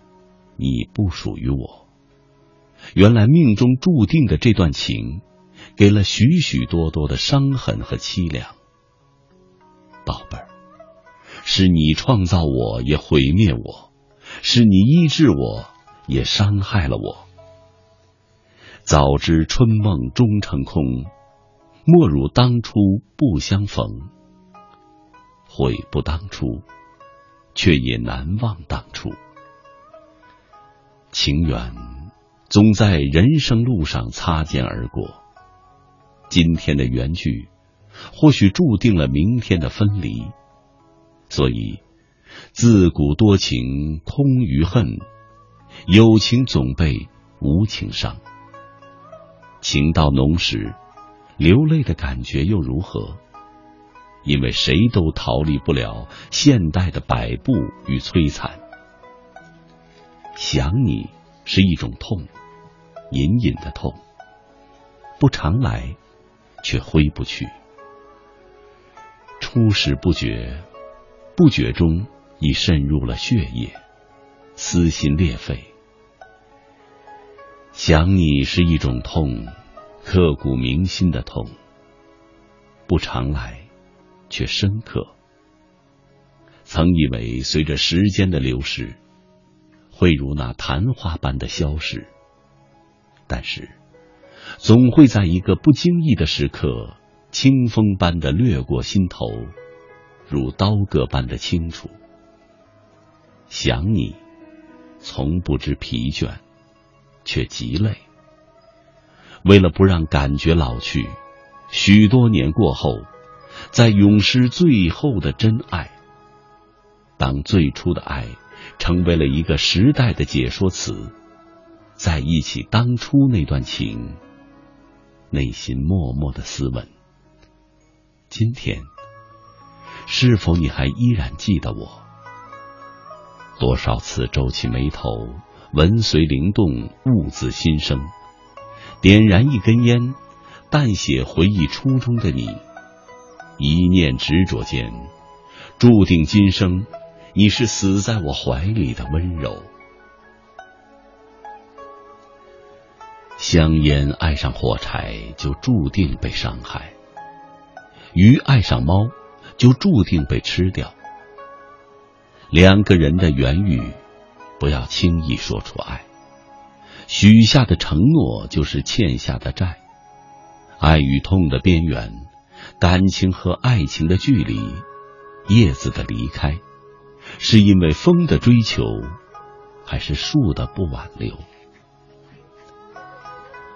你不属于我。原来命中注定的这段情，给了许许多多的伤痕和凄凉。宝贝儿，是你创造我，也毁灭我。是你医治我，也伤害了我。早知春梦终成空，莫如当初不相逢。悔不当初，却也难忘当初。情缘总在人生路上擦肩而过，今天的缘聚，或许注定了明天的分离。所以。自古多情空余恨，有情总被无情伤。情到浓时，流泪的感觉又如何？因为谁都逃离不了现代的摆布与摧残。想你是一种痛，隐隐的痛，不常来，却挥不去。初始不觉，不觉中。已渗入了血液，撕心裂肺。想你是一种痛，刻骨铭心的痛，不常来，却深刻。曾以为随着时间的流逝，会如那昙花般的消逝，但是总会在一个不经意的时刻，清风般的掠过心头，如刀割般的清楚。想你，从不知疲倦，却极累。为了不让感觉老去，许多年过后，在永失最后的真爱。当最初的爱成为了一个时代的解说词，在忆起当初那段情，内心默默的思问：今天，是否你还依然记得我？多少次皱起眉头，文随灵动，悟自心生。点燃一根烟，淡写回忆初中的你。一念执着间，注定今生你是死在我怀里的温柔。香烟爱上火柴，就注定被伤害；鱼爱上猫，就注定被吃掉。两个人的缘遇，不要轻易说出爱。许下的承诺就是欠下的债。爱与痛的边缘，感情和爱情的距离，叶子的离开，是因为风的追求，还是树的不挽留？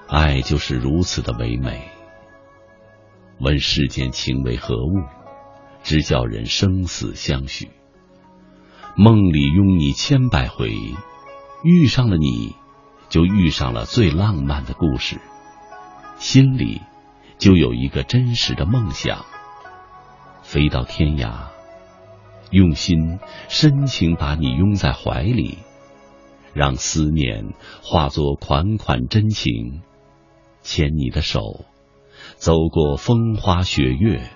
爱就是如此的唯美。问世间情为何物，只叫人生死相许。梦里拥你千百回，遇上了你，就遇上了最浪漫的故事。心里就有一个真实的梦想，飞到天涯，用心深情把你拥在怀里，让思念化作款款真情，牵你的手。走过风花雪月，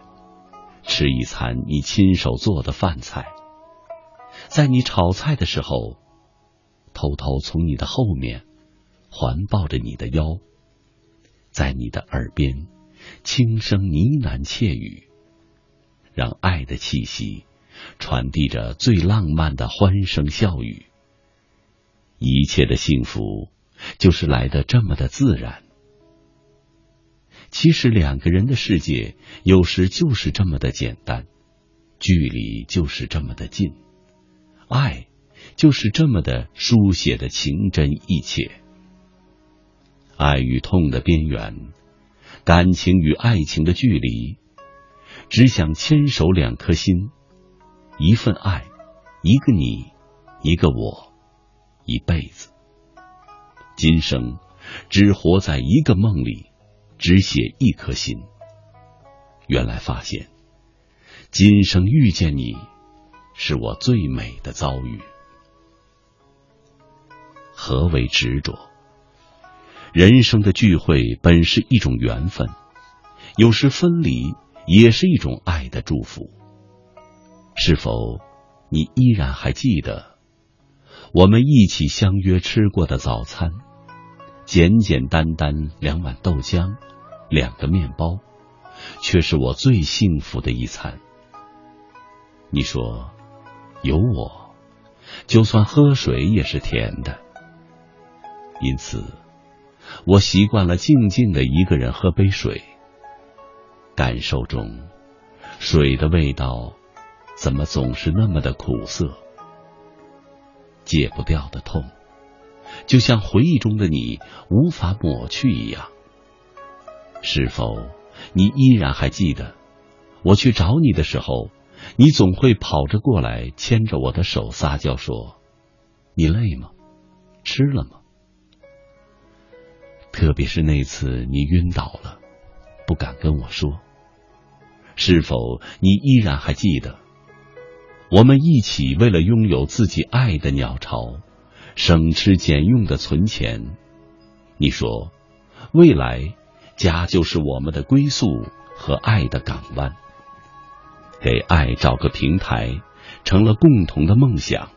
吃一餐你亲手做的饭菜，在你炒菜的时候，偷偷从你的后面环抱着你的腰，在你的耳边轻声呢喃窃语，让爱的气息传递着最浪漫的欢声笑语。一切的幸福就是来的这么的自然。其实两个人的世界有时就是这么的简单，距离就是这么的近，爱就是这么的书写的情真意切。爱与痛的边缘，感情与爱情的距离，只想牵手两颗心，一份爱，一个你，一个我，一辈子。今生只活在一个梦里。只写一颗心。原来发现，今生遇见你，是我最美的遭遇。何为执着？人生的聚会本是一种缘分，有时分离也是一种爱的祝福。是否你依然还记得，我们一起相约吃过的早餐？简简单单两碗豆浆，两个面包，却是我最幸福的一餐。你说，有我，就算喝水也是甜的。因此，我习惯了静静的一个人喝杯水，感受中，水的味道，怎么总是那么的苦涩，戒不掉的痛。就像回忆中的你无法抹去一样，是否你依然还记得，我去找你的时候，你总会跑着过来，牵着我的手撒娇说：“你累吗？吃了吗？”特别是那次你晕倒了，不敢跟我说，是否你依然还记得，我们一起为了拥有自己爱的鸟巢？省吃俭用的存钱，你说，未来家就是我们的归宿和爱的港湾，给爱找个平台，成了共同的梦想。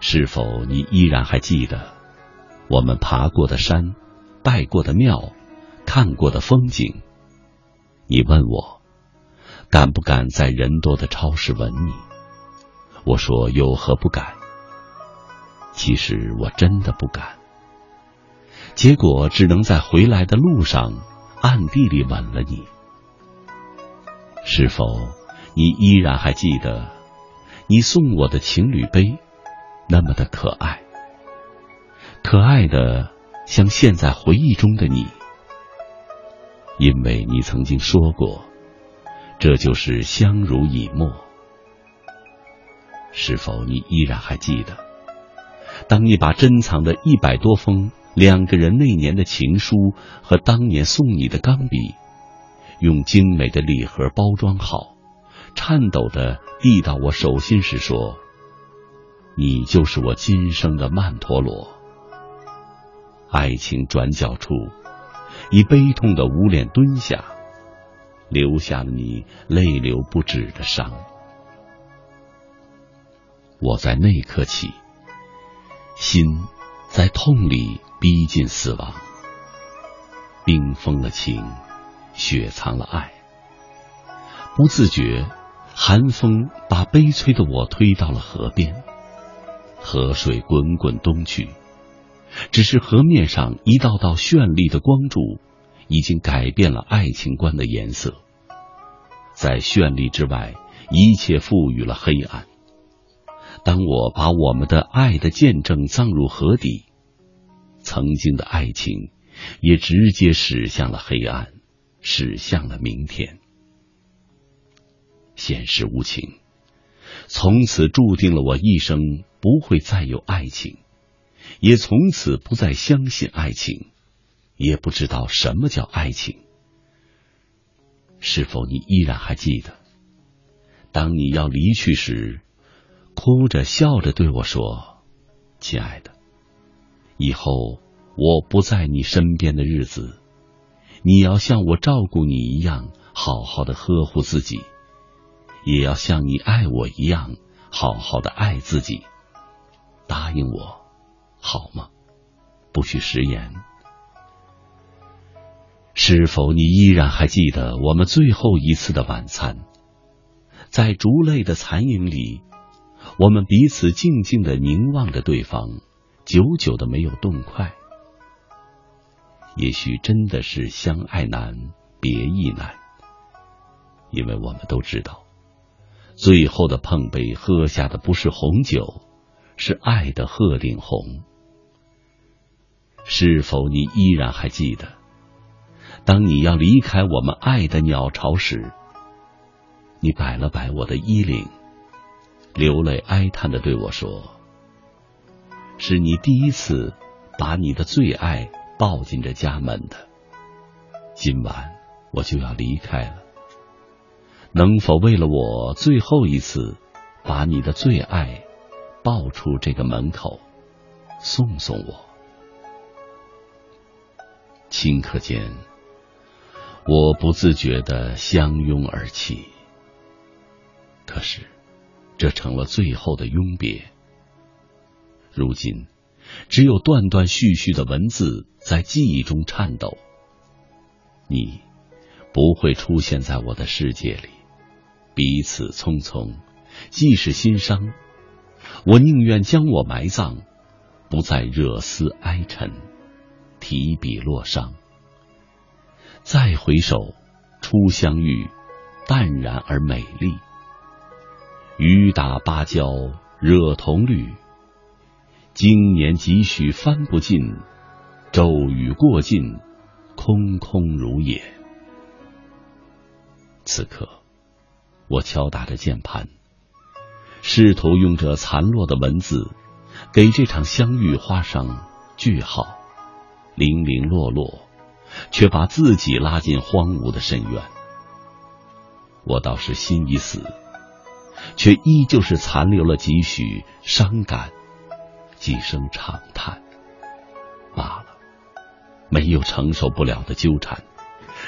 是否你依然还记得我们爬过的山、拜过的庙、看过的风景？你问我，敢不敢在人多的超市吻你？我说有何不敢？其实我真的不敢，结果只能在回来的路上暗地里吻了你。是否你依然还记得你送我的情侣杯，那么的可爱，可爱的像现在回忆中的你？因为你曾经说过，这就是相濡以沫。是否你依然还记得？当你把珍藏的一百多封两个人那年的情书和当年送你的钢笔，用精美的礼盒包装好，颤抖的递到我手心时，说：“你就是我今生的曼陀罗。”爱情转角处，以悲痛的捂脸蹲下，留下了你泪流不止的伤。我在那一刻起。心在痛里逼近死亡，冰封了情，雪藏了爱。不自觉，寒风把悲催的我推到了河边，河水滚滚东去，只是河面上一道道绚丽的光柱，已经改变了爱情观的颜色。在绚丽之外，一切赋予了黑暗。当我把我们的爱的见证葬入河底，曾经的爱情也直接驶向了黑暗，驶向了明天。现实无情，从此注定了我一生不会再有爱情，也从此不再相信爱情，也不知道什么叫爱情。是否你依然还记得，当你要离去时，哭着笑着对我说：“亲爱的，以后我不在你身边的日子，你要像我照顾你一样，好好的呵护自己。”也要像你爱我一样，好好的爱自己。答应我，好吗？不许食言。是否你依然还记得我们最后一次的晚餐？在烛泪的残影里，我们彼此静静的凝望着对方，久久的没有动筷。也许真的是相爱难，别亦难，因为我们都知道。最后的碰杯，喝下的不是红酒，是爱的鹤顶红。是否你依然还记得，当你要离开我们爱的鸟巢时，你摆了摆我的衣领，流泪哀叹的对我说：“是你第一次把你的最爱抱进这家门的。今晚我就要离开了。”能否为了我最后一次，把你的最爱抱出这个门口，送送我？顷刻间，我不自觉的相拥而泣。可是，这成了最后的拥别。如今，只有断断续续的文字在记忆中颤抖。你不会出现在我的世界里。彼此匆匆，既是心伤，我宁愿将我埋葬，不再惹丝哀沉，提笔落殇。再回首，初相遇，淡然而美丽。雨打芭蕉，惹铜绿。经年几许翻不尽，骤雨过尽，空空如也。此刻。我敲打着键盘，试图用这残落的文字，给这场相遇画上句号。零零落落，却把自己拉进荒芜的深渊。我倒是心已死，却依旧是残留了几许伤感，几声长叹。罢了，没有承受不了的纠缠，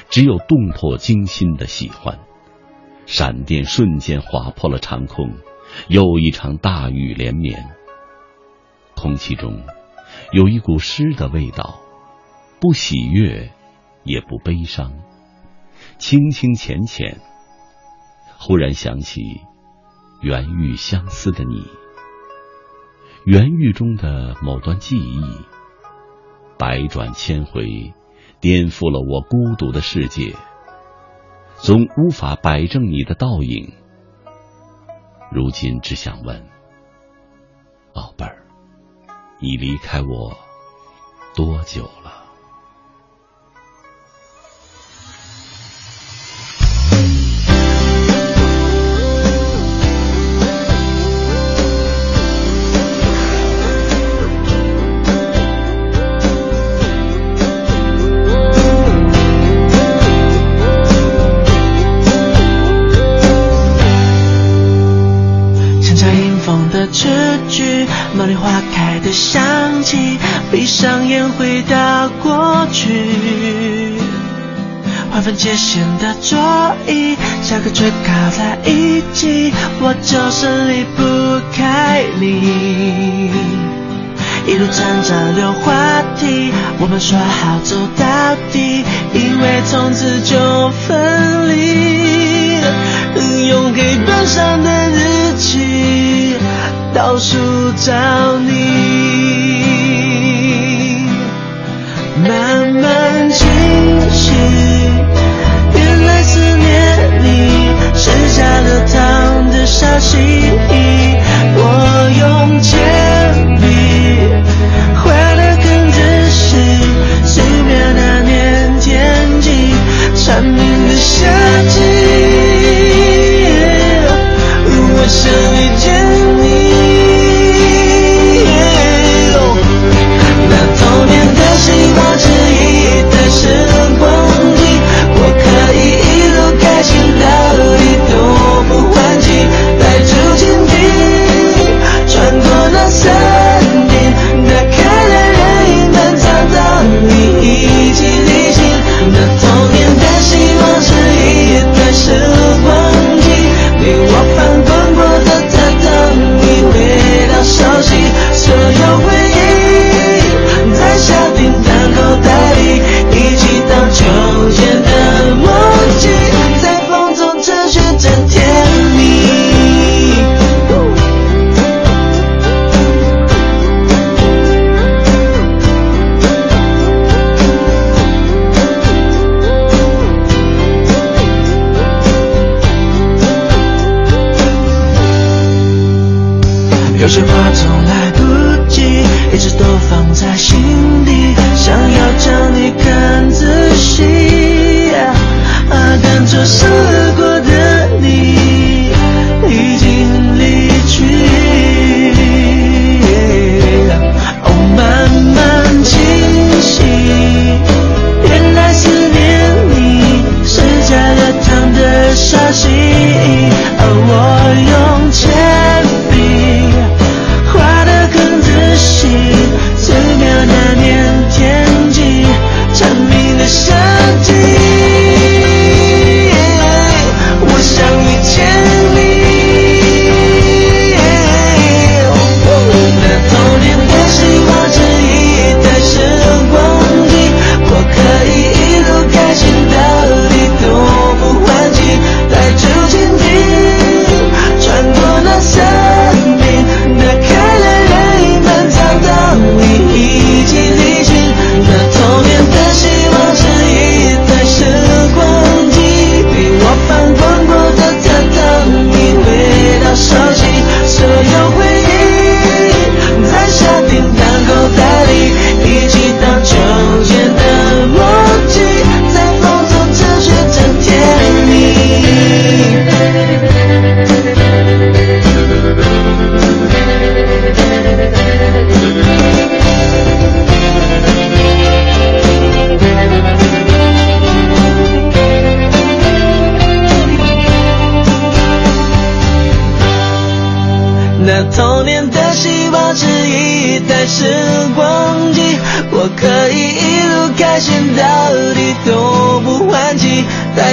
只有动魄惊心的喜欢。闪电瞬间划破了长空，又一场大雨连绵。空气中有一股诗的味道，不喜悦，也不悲伤，清清浅浅。忽然想起缘遇相思的你，缘遇中的某段记忆，百转千回，颠覆了我孤独的世界。总无法摆正你的倒影，如今只想问，宝贝儿，你离开我多久了？闭上眼回到过去。划分界限的桌椅，下课却靠在一起，我就是离不开你。一路站着聊话题，我们说好走到底，以为从此就分离。用黑板上的日期。倒数找你，慢慢清晰原来思念你是加了糖的沙息我用铅笔画的更仔细素描那年天气蝉鸣的夏季。我想遇见话总来不及，一直都放在心底，想要将你看仔细。啊，但这失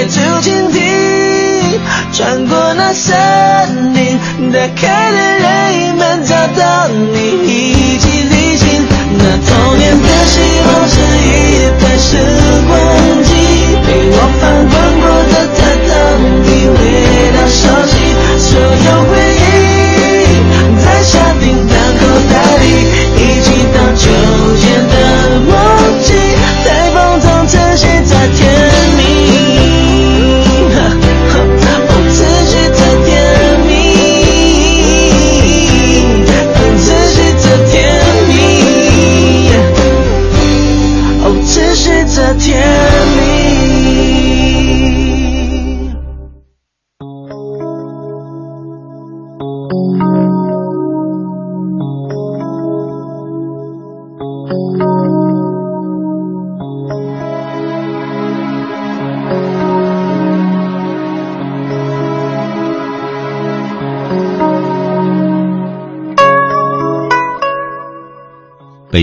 季，带着蜻蜓穿过那森林，打开任意门找到你一起旅行。那童年的希望是一台时光机，陪我翻滚过的榻榻米，味道熟悉，所有回忆。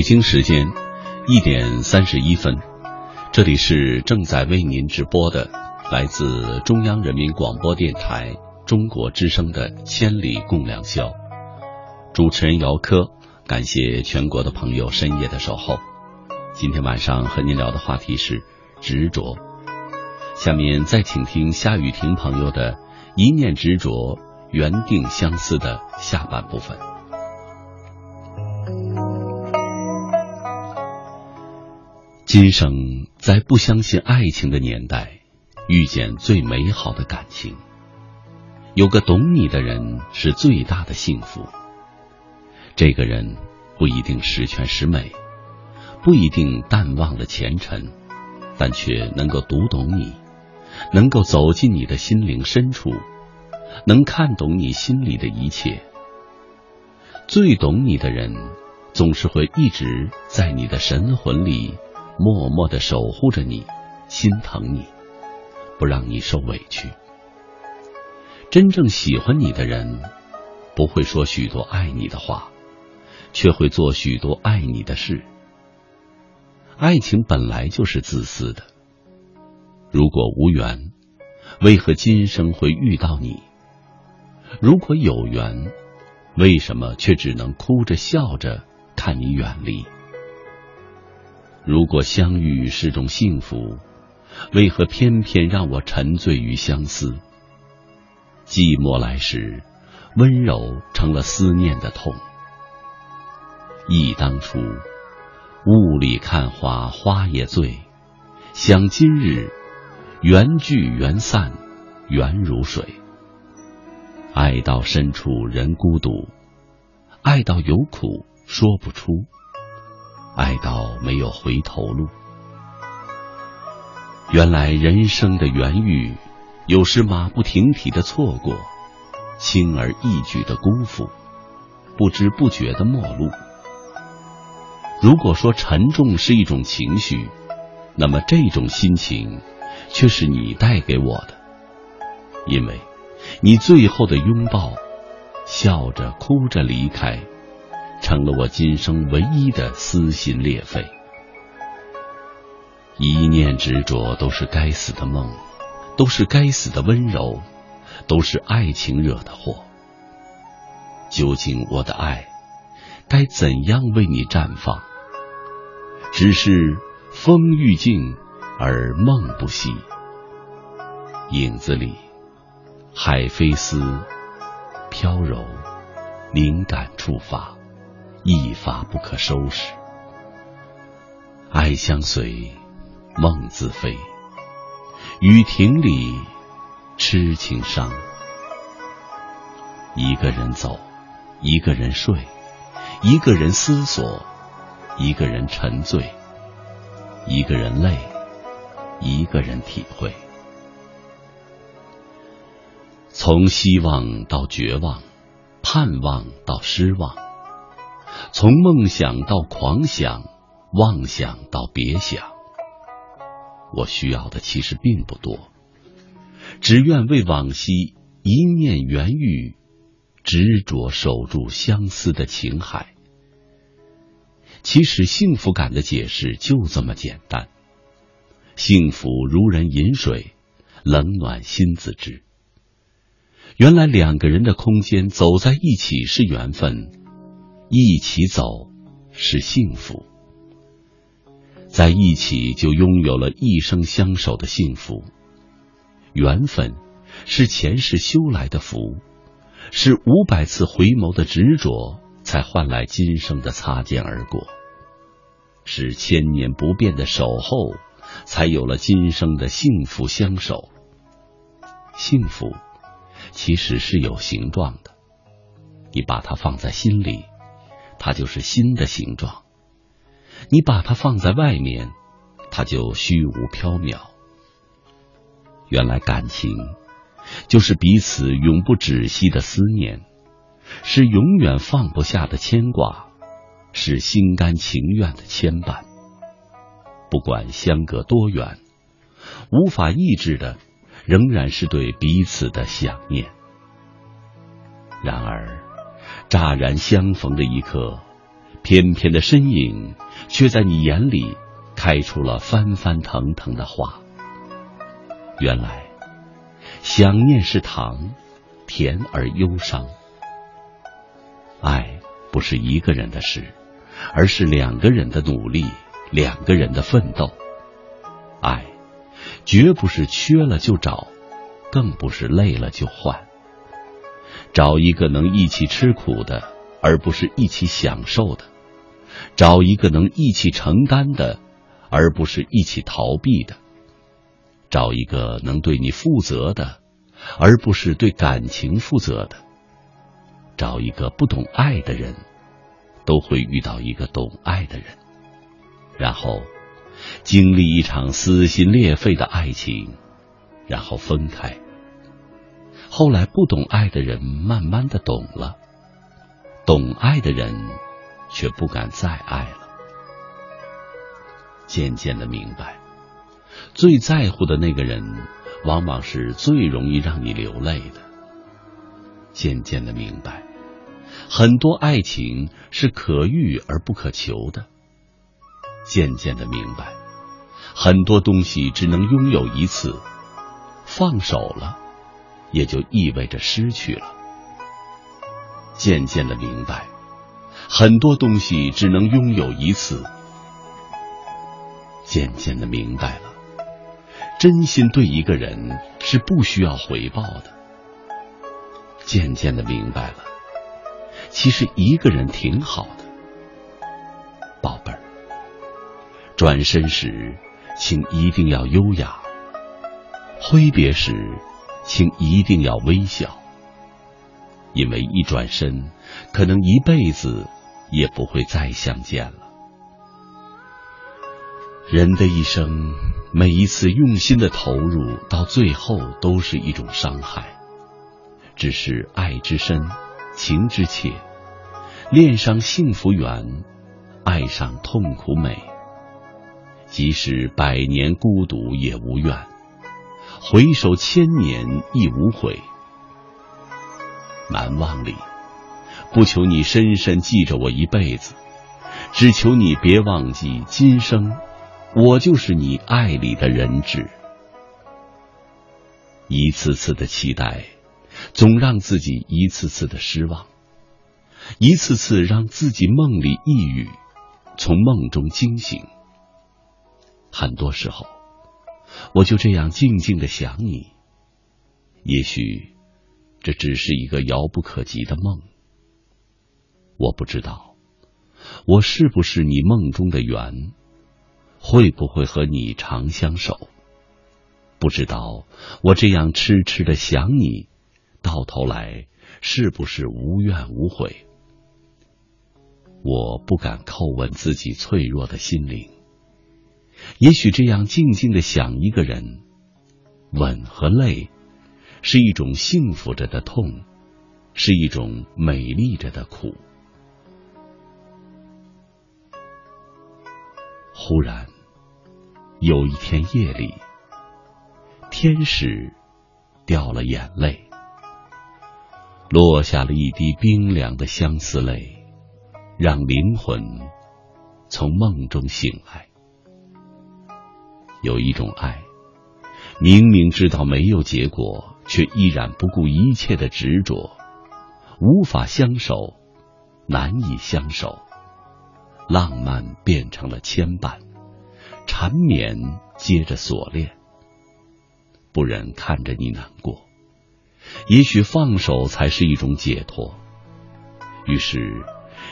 北京时间一点三十一分，这里是正在为您直播的来自中央人民广播电台中国之声的《千里共良宵》，主持人姚科，感谢全国的朋友深夜的守候。今天晚上和您聊的话题是执着，下面再请听夏雨婷朋友的《一念执着，缘定相思》的下半部分。今生在不相信爱情的年代，遇见最美好的感情。有个懂你的人是最大的幸福。这个人不一定十全十美，不一定淡忘了前尘，但却能够读懂你，能够走进你的心灵深处，能看懂你心里的一切。最懂你的人，总是会一直在你的神魂里。默默的守护着你，心疼你，不让你受委屈。真正喜欢你的人，不会说许多爱你的话，却会做许多爱你的事。爱情本来就是自私的。如果无缘，为何今生会遇到你？如果有缘，为什么却只能哭着笑着看你远离？如果相遇是种幸福，为何偏偏让我沉醉于相思？寂寞来时，温柔成了思念的痛。忆当初，雾里看花花也醉，想今日，缘聚缘散，缘如水。爱到深处人孤独，爱到有苦说不出，爱到没有回头路。原来人生的缘遇，有时马不停蹄的错过，轻而易举的辜负，不知不觉的陌路。如果说沉重是一种情绪，那么这种心情，却是你带给我的，因为，你最后的拥抱，笑着哭着离开，成了我今生唯一的撕心裂肺。一念执着都是该死的梦，都是该死的温柔，都是爱情惹的祸。究竟我的爱该怎样为你绽放？只是风欲静而梦不息，影子里海飞丝飘柔，灵感触发，一发不可收拾。爱相随。梦自飞，雨亭里痴情伤。一个人走，一个人睡，一个人思索，一个人沉醉，一个人累，一个人体会。从希望到绝望，盼望到失望，从梦想到狂想，妄想到别想。我需要的其实并不多，只愿为往昔一念缘遇，执着守住相思的情海。其实幸福感的解释就这么简单：幸福如人饮水，冷暖心自知。原来两个人的空间走在一起是缘分，一起走是幸福。在一起就拥有了一生相守的幸福。缘分是前世修来的福，是五百次回眸的执着才换来今生的擦肩而过，是千年不变的守候才有了今生的幸福相守。幸福其实是有形状的，你把它放在心里，它就是心的形状。你把它放在外面，它就虚无缥缈。原来感情就是彼此永不止息的思念，是永远放不下的牵挂，是心甘情愿的牵绊。不管相隔多远，无法抑制的仍然是对彼此的想念。然而，乍然相逢的一刻。翩翩的身影，却在你眼里开出了翻翻腾腾的花。原来，想念是糖，甜而忧伤。爱不是一个人的事，而是两个人的努力，两个人的奋斗。爱，绝不是缺了就找，更不是累了就换。找一个能一起吃苦的，而不是一起享受的。找一个能一起承担的，而不是一起逃避的；找一个能对你负责的，而不是对感情负责的；找一个不懂爱的人，都会遇到一个懂爱的人，然后经历一场撕心裂肺的爱情，然后分开。后来不懂爱的人慢慢的懂了，懂爱的人。却不敢再爱了。渐渐的明白，最在乎的那个人，往往是最容易让你流泪的。渐渐的明白，很多爱情是可遇而不可求的。渐渐的明白，很多东西只能拥有一次，放手了，也就意味着失去了。渐渐的明白。很多东西只能拥有一次。渐渐的明白了，真心对一个人是不需要回报的。渐渐的明白了，其实一个人挺好的，宝贝儿。转身时，请一定要优雅；挥别时，请一定要微笑。因为一转身，可能一辈子也不会再相见了。人的一生，每一次用心的投入，到最后都是一种伤害。只是爱之深，情之切，恋上幸福远，爱上痛苦美。即使百年孤独也无怨，回首千年亦无悔。难忘里，不求你深深记着我一辈子，只求你别忘记今生，我就是你爱里的人质。一次次的期待，总让自己一次次的失望，一次次让自己梦里抑郁，从梦中惊醒。很多时候，我就这样静静的想你。也许，这只是一个遥不可及的梦。我不知道，我是不是你梦中的缘，会不会和你长相守？不知道我这样痴痴的想你，到头来是不是无怨无悔？我不敢叩问自己脆弱的心灵。也许这样静静的想一个人，吻和泪，是一种幸福着的痛，是一种美丽着的苦。忽然，有一天夜里，天使掉了眼泪，落下了一滴冰凉的相思泪，让灵魂从梦中醒来。有一种爱，明明知道没有结果，却依然不顾一切的执着，无法相守，难以相守，浪漫变成了牵绊，缠绵接着锁链，不忍看着你难过，也许放手才是一种解脱。于是，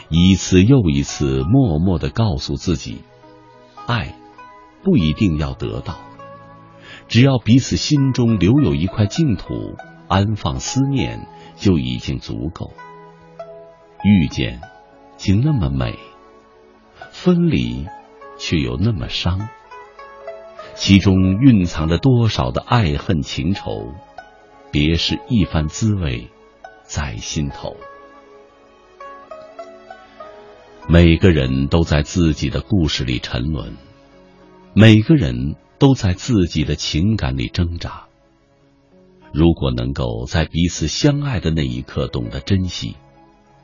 一次又一次，默默的告诉自己，爱。不一定要得到，只要彼此心中留有一块净土，安放思念就已经足够。遇见，竟那么美；分离，却又那么伤。其中蕴藏着多少的爱恨情仇，别是一番滋味在心头。每个人都在自己的故事里沉沦。每个人都在自己的情感里挣扎。如果能够在彼此相爱的那一刻懂得珍惜，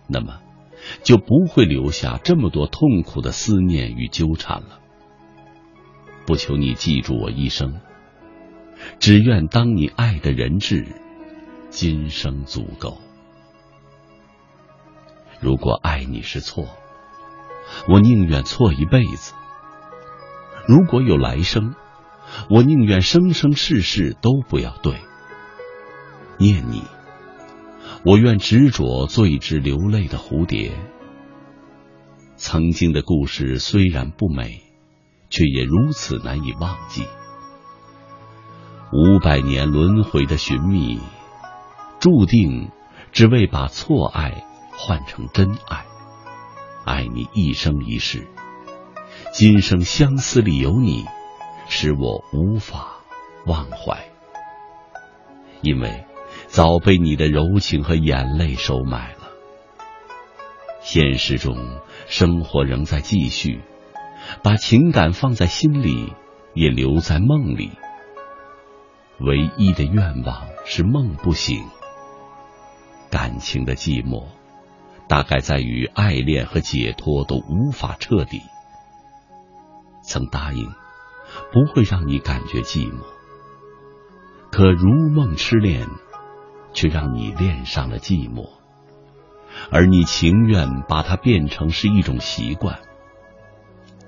那么就不会留下这么多痛苦的思念与纠缠了。不求你记住我一生，只愿当你爱的人质，今生足够。如果爱你是错，我宁愿错一辈子。如果有来生，我宁愿生生世世都不要对。念你，我愿执着做一只流泪的蝴蝶。曾经的故事虽然不美，却也如此难以忘记。五百年轮回的寻觅，注定只为把错爱换成真爱，爱你一生一世。今生相思里有你，使我无法忘怀。因为早被你的柔情和眼泪收买了。现实中，生活仍在继续，把情感放在心里，也留在梦里。唯一的愿望是梦不醒。感情的寂寞，大概在于爱恋和解脱都无法彻底。曾答应不会让你感觉寂寞，可如梦痴恋，却让你恋上了寂寞，而你情愿把它变成是一种习惯，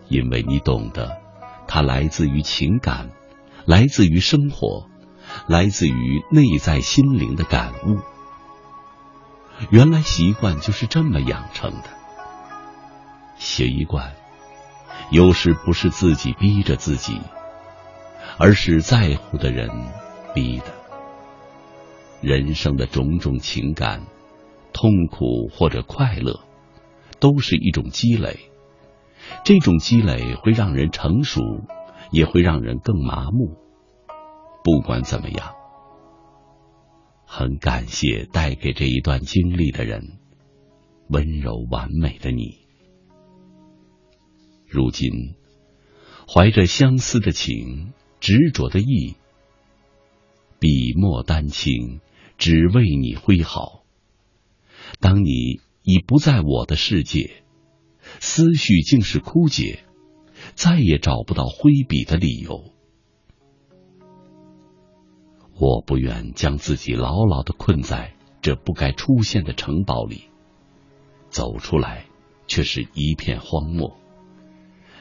因为你懂得，它来自于情感，来自于生活，来自于内在心灵的感悟。原来习惯就是这么养成的，习惯。有时不是自己逼着自己，而是在乎的人逼的。人生的种种情感，痛苦或者快乐，都是一种积累。这种积累会让人成熟，也会让人更麻木。不管怎么样，很感谢带给这一段经历的人，温柔完美的你。如今，怀着相思的情，执着的意，笔墨丹青，只为你挥毫。当你已不在我的世界，思绪竟是枯竭，再也找不到挥笔的理由。我不愿将自己牢牢的困在这不该出现的城堡里，走出来却是一片荒漠。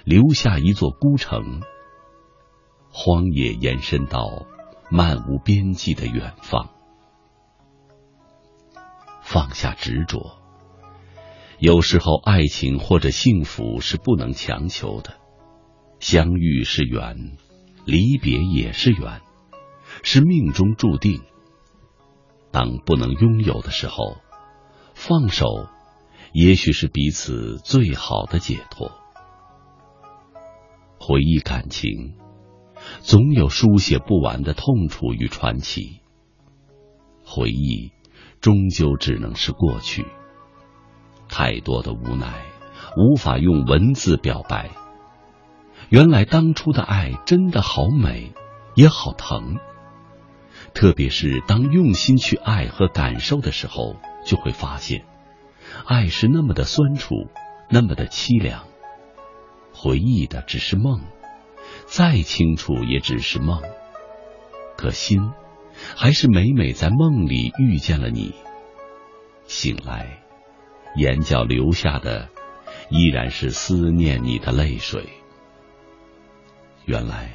留下一座孤城，荒野延伸到漫无边际的远方。放下执着，有时候爱情或者幸福是不能强求的。相遇是缘，离别也是缘，是命中注定。当不能拥有的时候，放手，也许是彼此最好的解脱。回忆感情，总有书写不完的痛楚与传奇。回忆终究只能是过去，太多的无奈无法用文字表白。原来当初的爱真的好美，也好疼。特别是当用心去爱和感受的时候，就会发现，爱是那么的酸楚，那么的凄凉。回忆的只是梦，再清楚也只是梦。可心还是每每在梦里遇见了你。醒来，眼角流下的依然是思念你的泪水。原来，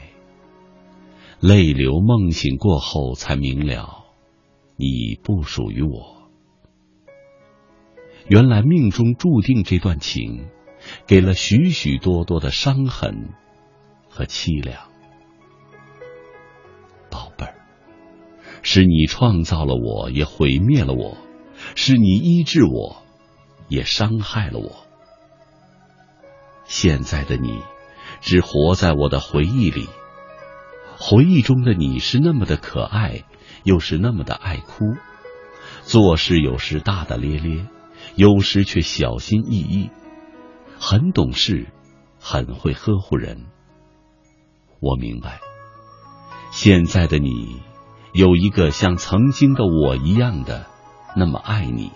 泪流梦醒过后才明了，你不属于我。原来命中注定这段情。给了许许多多的伤痕和凄凉，宝贝儿，是你创造了我，也毁灭了我；是你医治我，也伤害了我。现在的你，只活在我的回忆里，回忆中的你是那么的可爱，又是那么的爱哭，做事有时大大咧咧，有时却小心翼翼。很懂事，很会呵护人。我明白，现在的你有一个像曾经的我一样的那么爱你。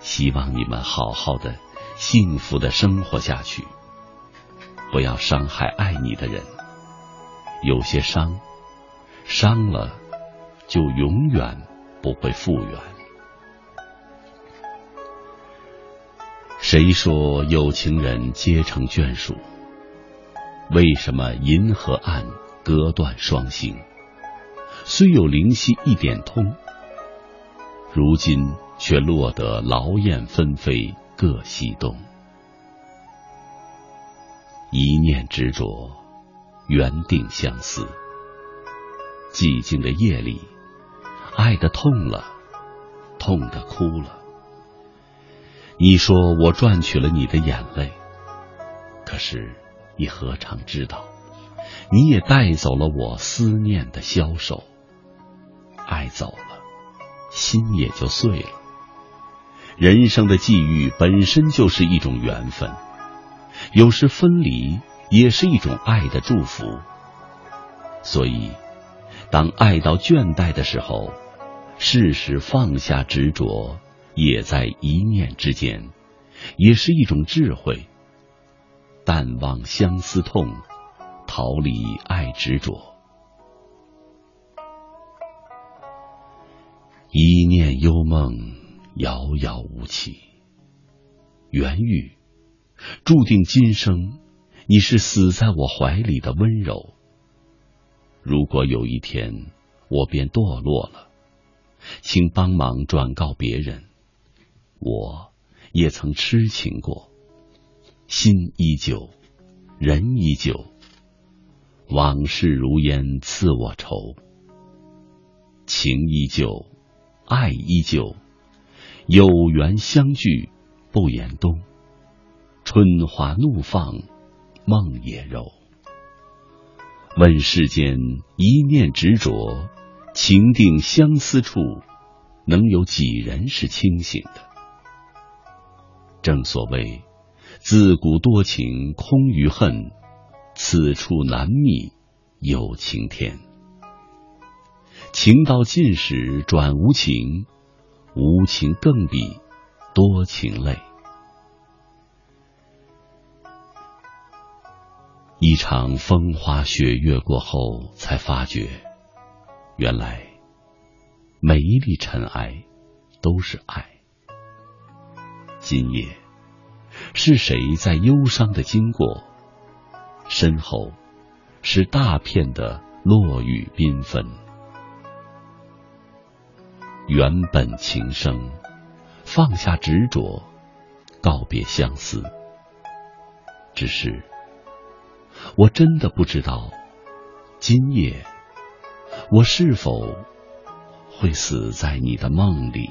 希望你们好好的、幸福的生活下去，不要伤害爱你的人。有些伤，伤了就永远不会复原。谁说有情人皆成眷属？为什么银河岸隔断双星？虽有灵犀一点通，如今却落得劳燕分飞各西东。一念执着，缘定相思。寂静的夜里，爱的痛了，痛的哭了。你说我赚取了你的眼泪，可是你何尝知道，你也带走了我思念的消瘦。爱走了，心也就碎了。人生的际遇本身就是一种缘分，有时分离也是一种爱的祝福。所以，当爱到倦怠的时候，适时放下执着。也在一念之间，也是一种智慧。淡忘相思痛，逃离爱执着。一念幽梦，遥遥无期。缘遇，注定今生你是死在我怀里的温柔。如果有一天我便堕落了，请帮忙转告别人。我也曾痴情过，心依旧，人依旧，往事如烟刺我愁。情依旧，爱依旧，有缘相聚不言冬，春花怒放梦也柔。问世间一念执着，情定相思处，能有几人是清醒的？正所谓，自古多情空余恨，此处难觅有情天。情到尽时转无情，无情更比多情累。一场风花雪月过后，才发觉，原来每一粒尘埃都是爱。今夜是谁在忧伤的经过？身后是大片的落雨缤纷。原本情深，放下执着，告别相思。只是。我真的不知道，今夜我是否会死在你的梦里。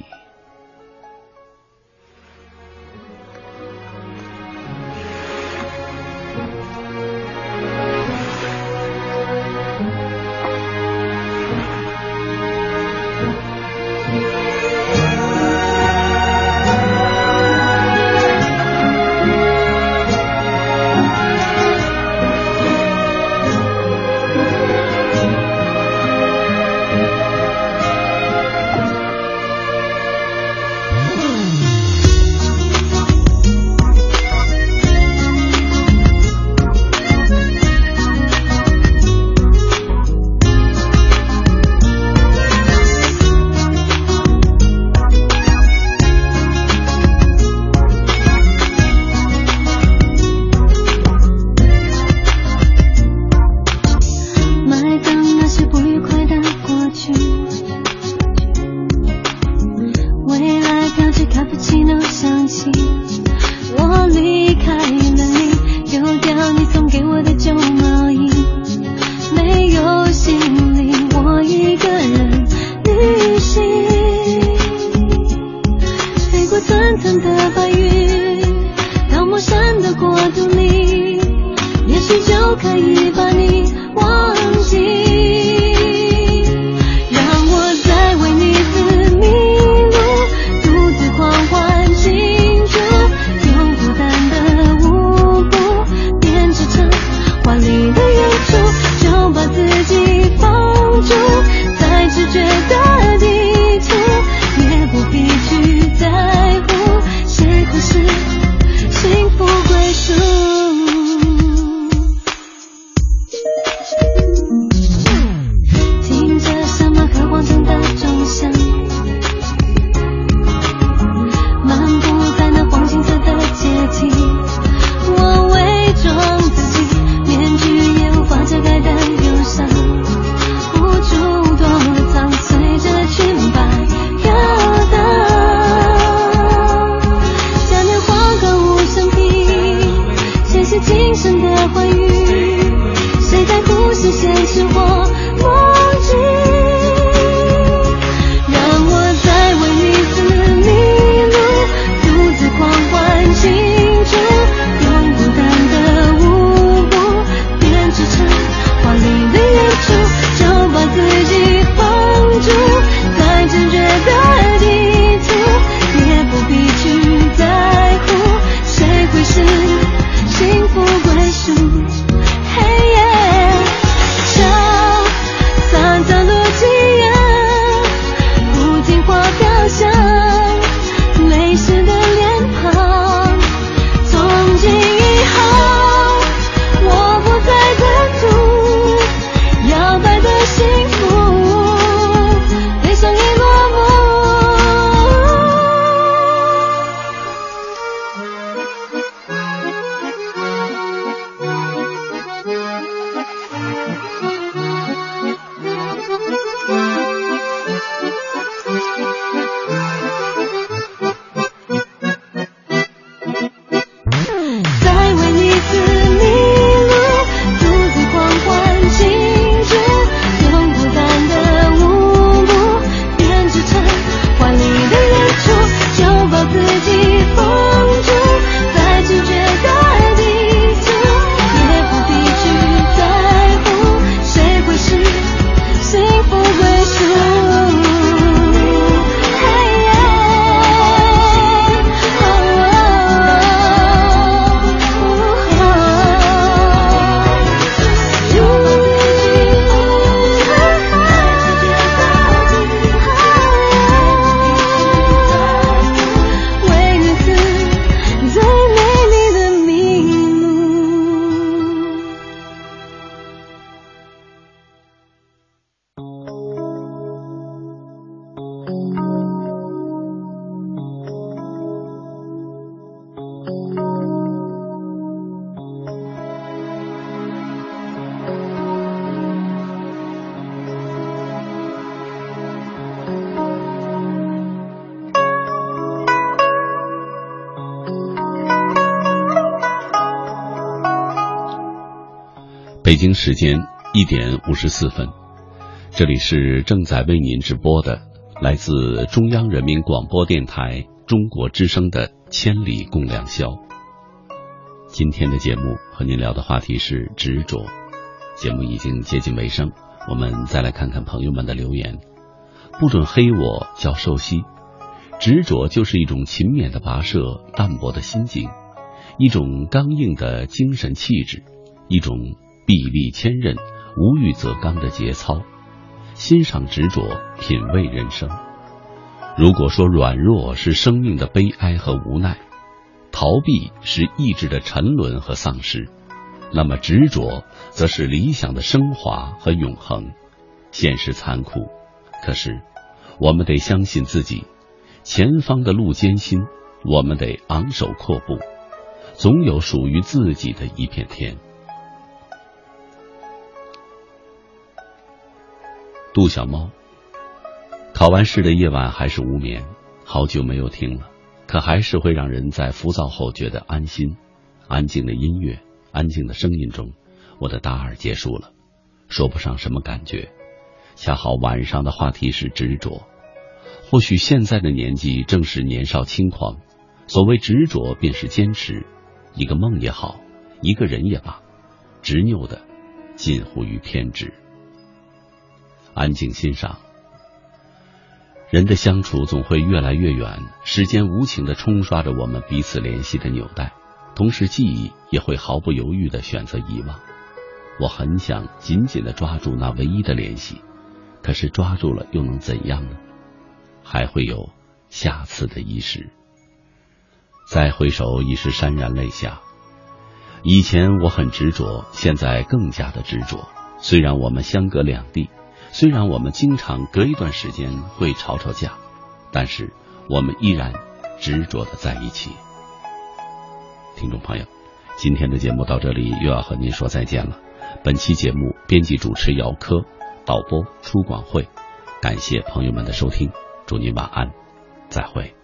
北京时间一点五十四分，这里是正在为您直播的来自中央人民广播电台中国之声的《千里共良宵》。今天的节目和您聊的话题是执着。节目已经接近尾声，我们再来看看朋友们的留言。不准黑我叫寿西，执着就是一种勤勉的跋涉，淡泊的心境，一种刚硬的精神气质，一种臂力千仞、无欲则刚的节操。欣赏执着，品味人生。如果说软弱是生命的悲哀和无奈，逃避是意志的沉沦和丧失，那么执着则是理想的升华和永恒。现实残酷，可是。我们得相信自己，前方的路艰辛，我们得昂首阔步，总有属于自己的一片天。杜小猫，考完试的夜晚还是无眠，好久没有听了，可还是会让人在浮躁后觉得安心。安静的音乐，安静的声音中，我的大二结束了，说不上什么感觉。恰好晚上的话题是执着。或许现在的年纪正是年少轻狂，所谓执着便是坚持，一个梦也好，一个人也罢，执拗的近乎于偏执。安静欣赏，人的相处总会越来越远，时间无情的冲刷着我们彼此联系的纽带，同时记忆也会毫不犹豫的选择遗忘。我很想紧紧的抓住那唯一的联系，可是抓住了又能怎样呢？还会有下次的遗失，再回首已是潸然泪下。以前我很执着，现在更加的执着。虽然我们相隔两地，虽然我们经常隔一段时间会吵吵架，但是我们依然执着的在一起。听众朋友，今天的节目到这里又要和您说再见了。本期节目编辑主持姚科，导播出广会，感谢朋友们的收听。祝您晚安，再会。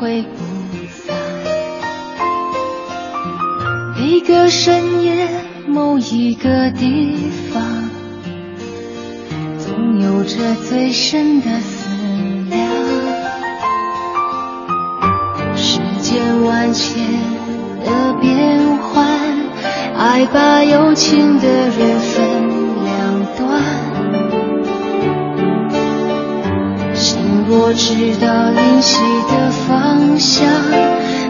记忆回顾。每个深夜，某一个地方，总有着最深的思量。世间万千的变幻，爱把有情的人我知道灵犀的方向。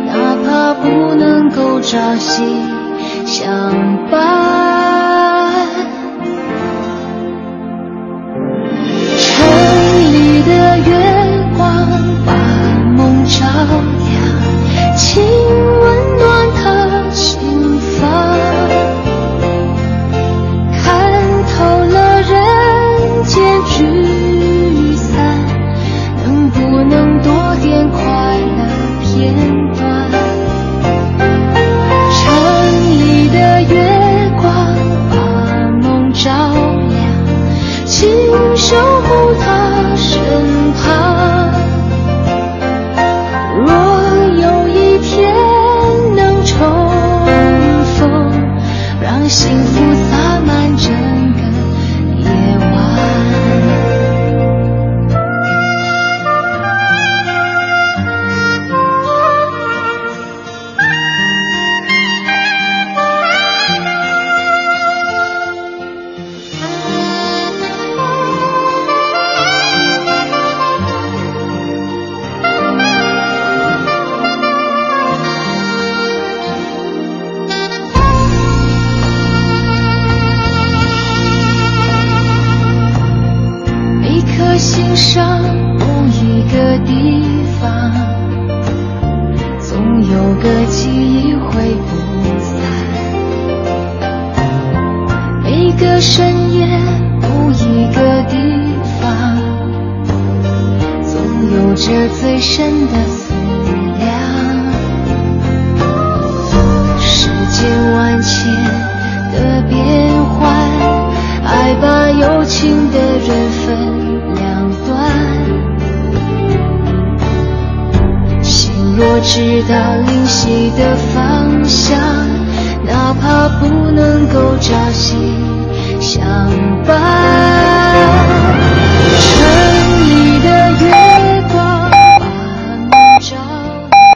哪怕不能够朝夕相伴，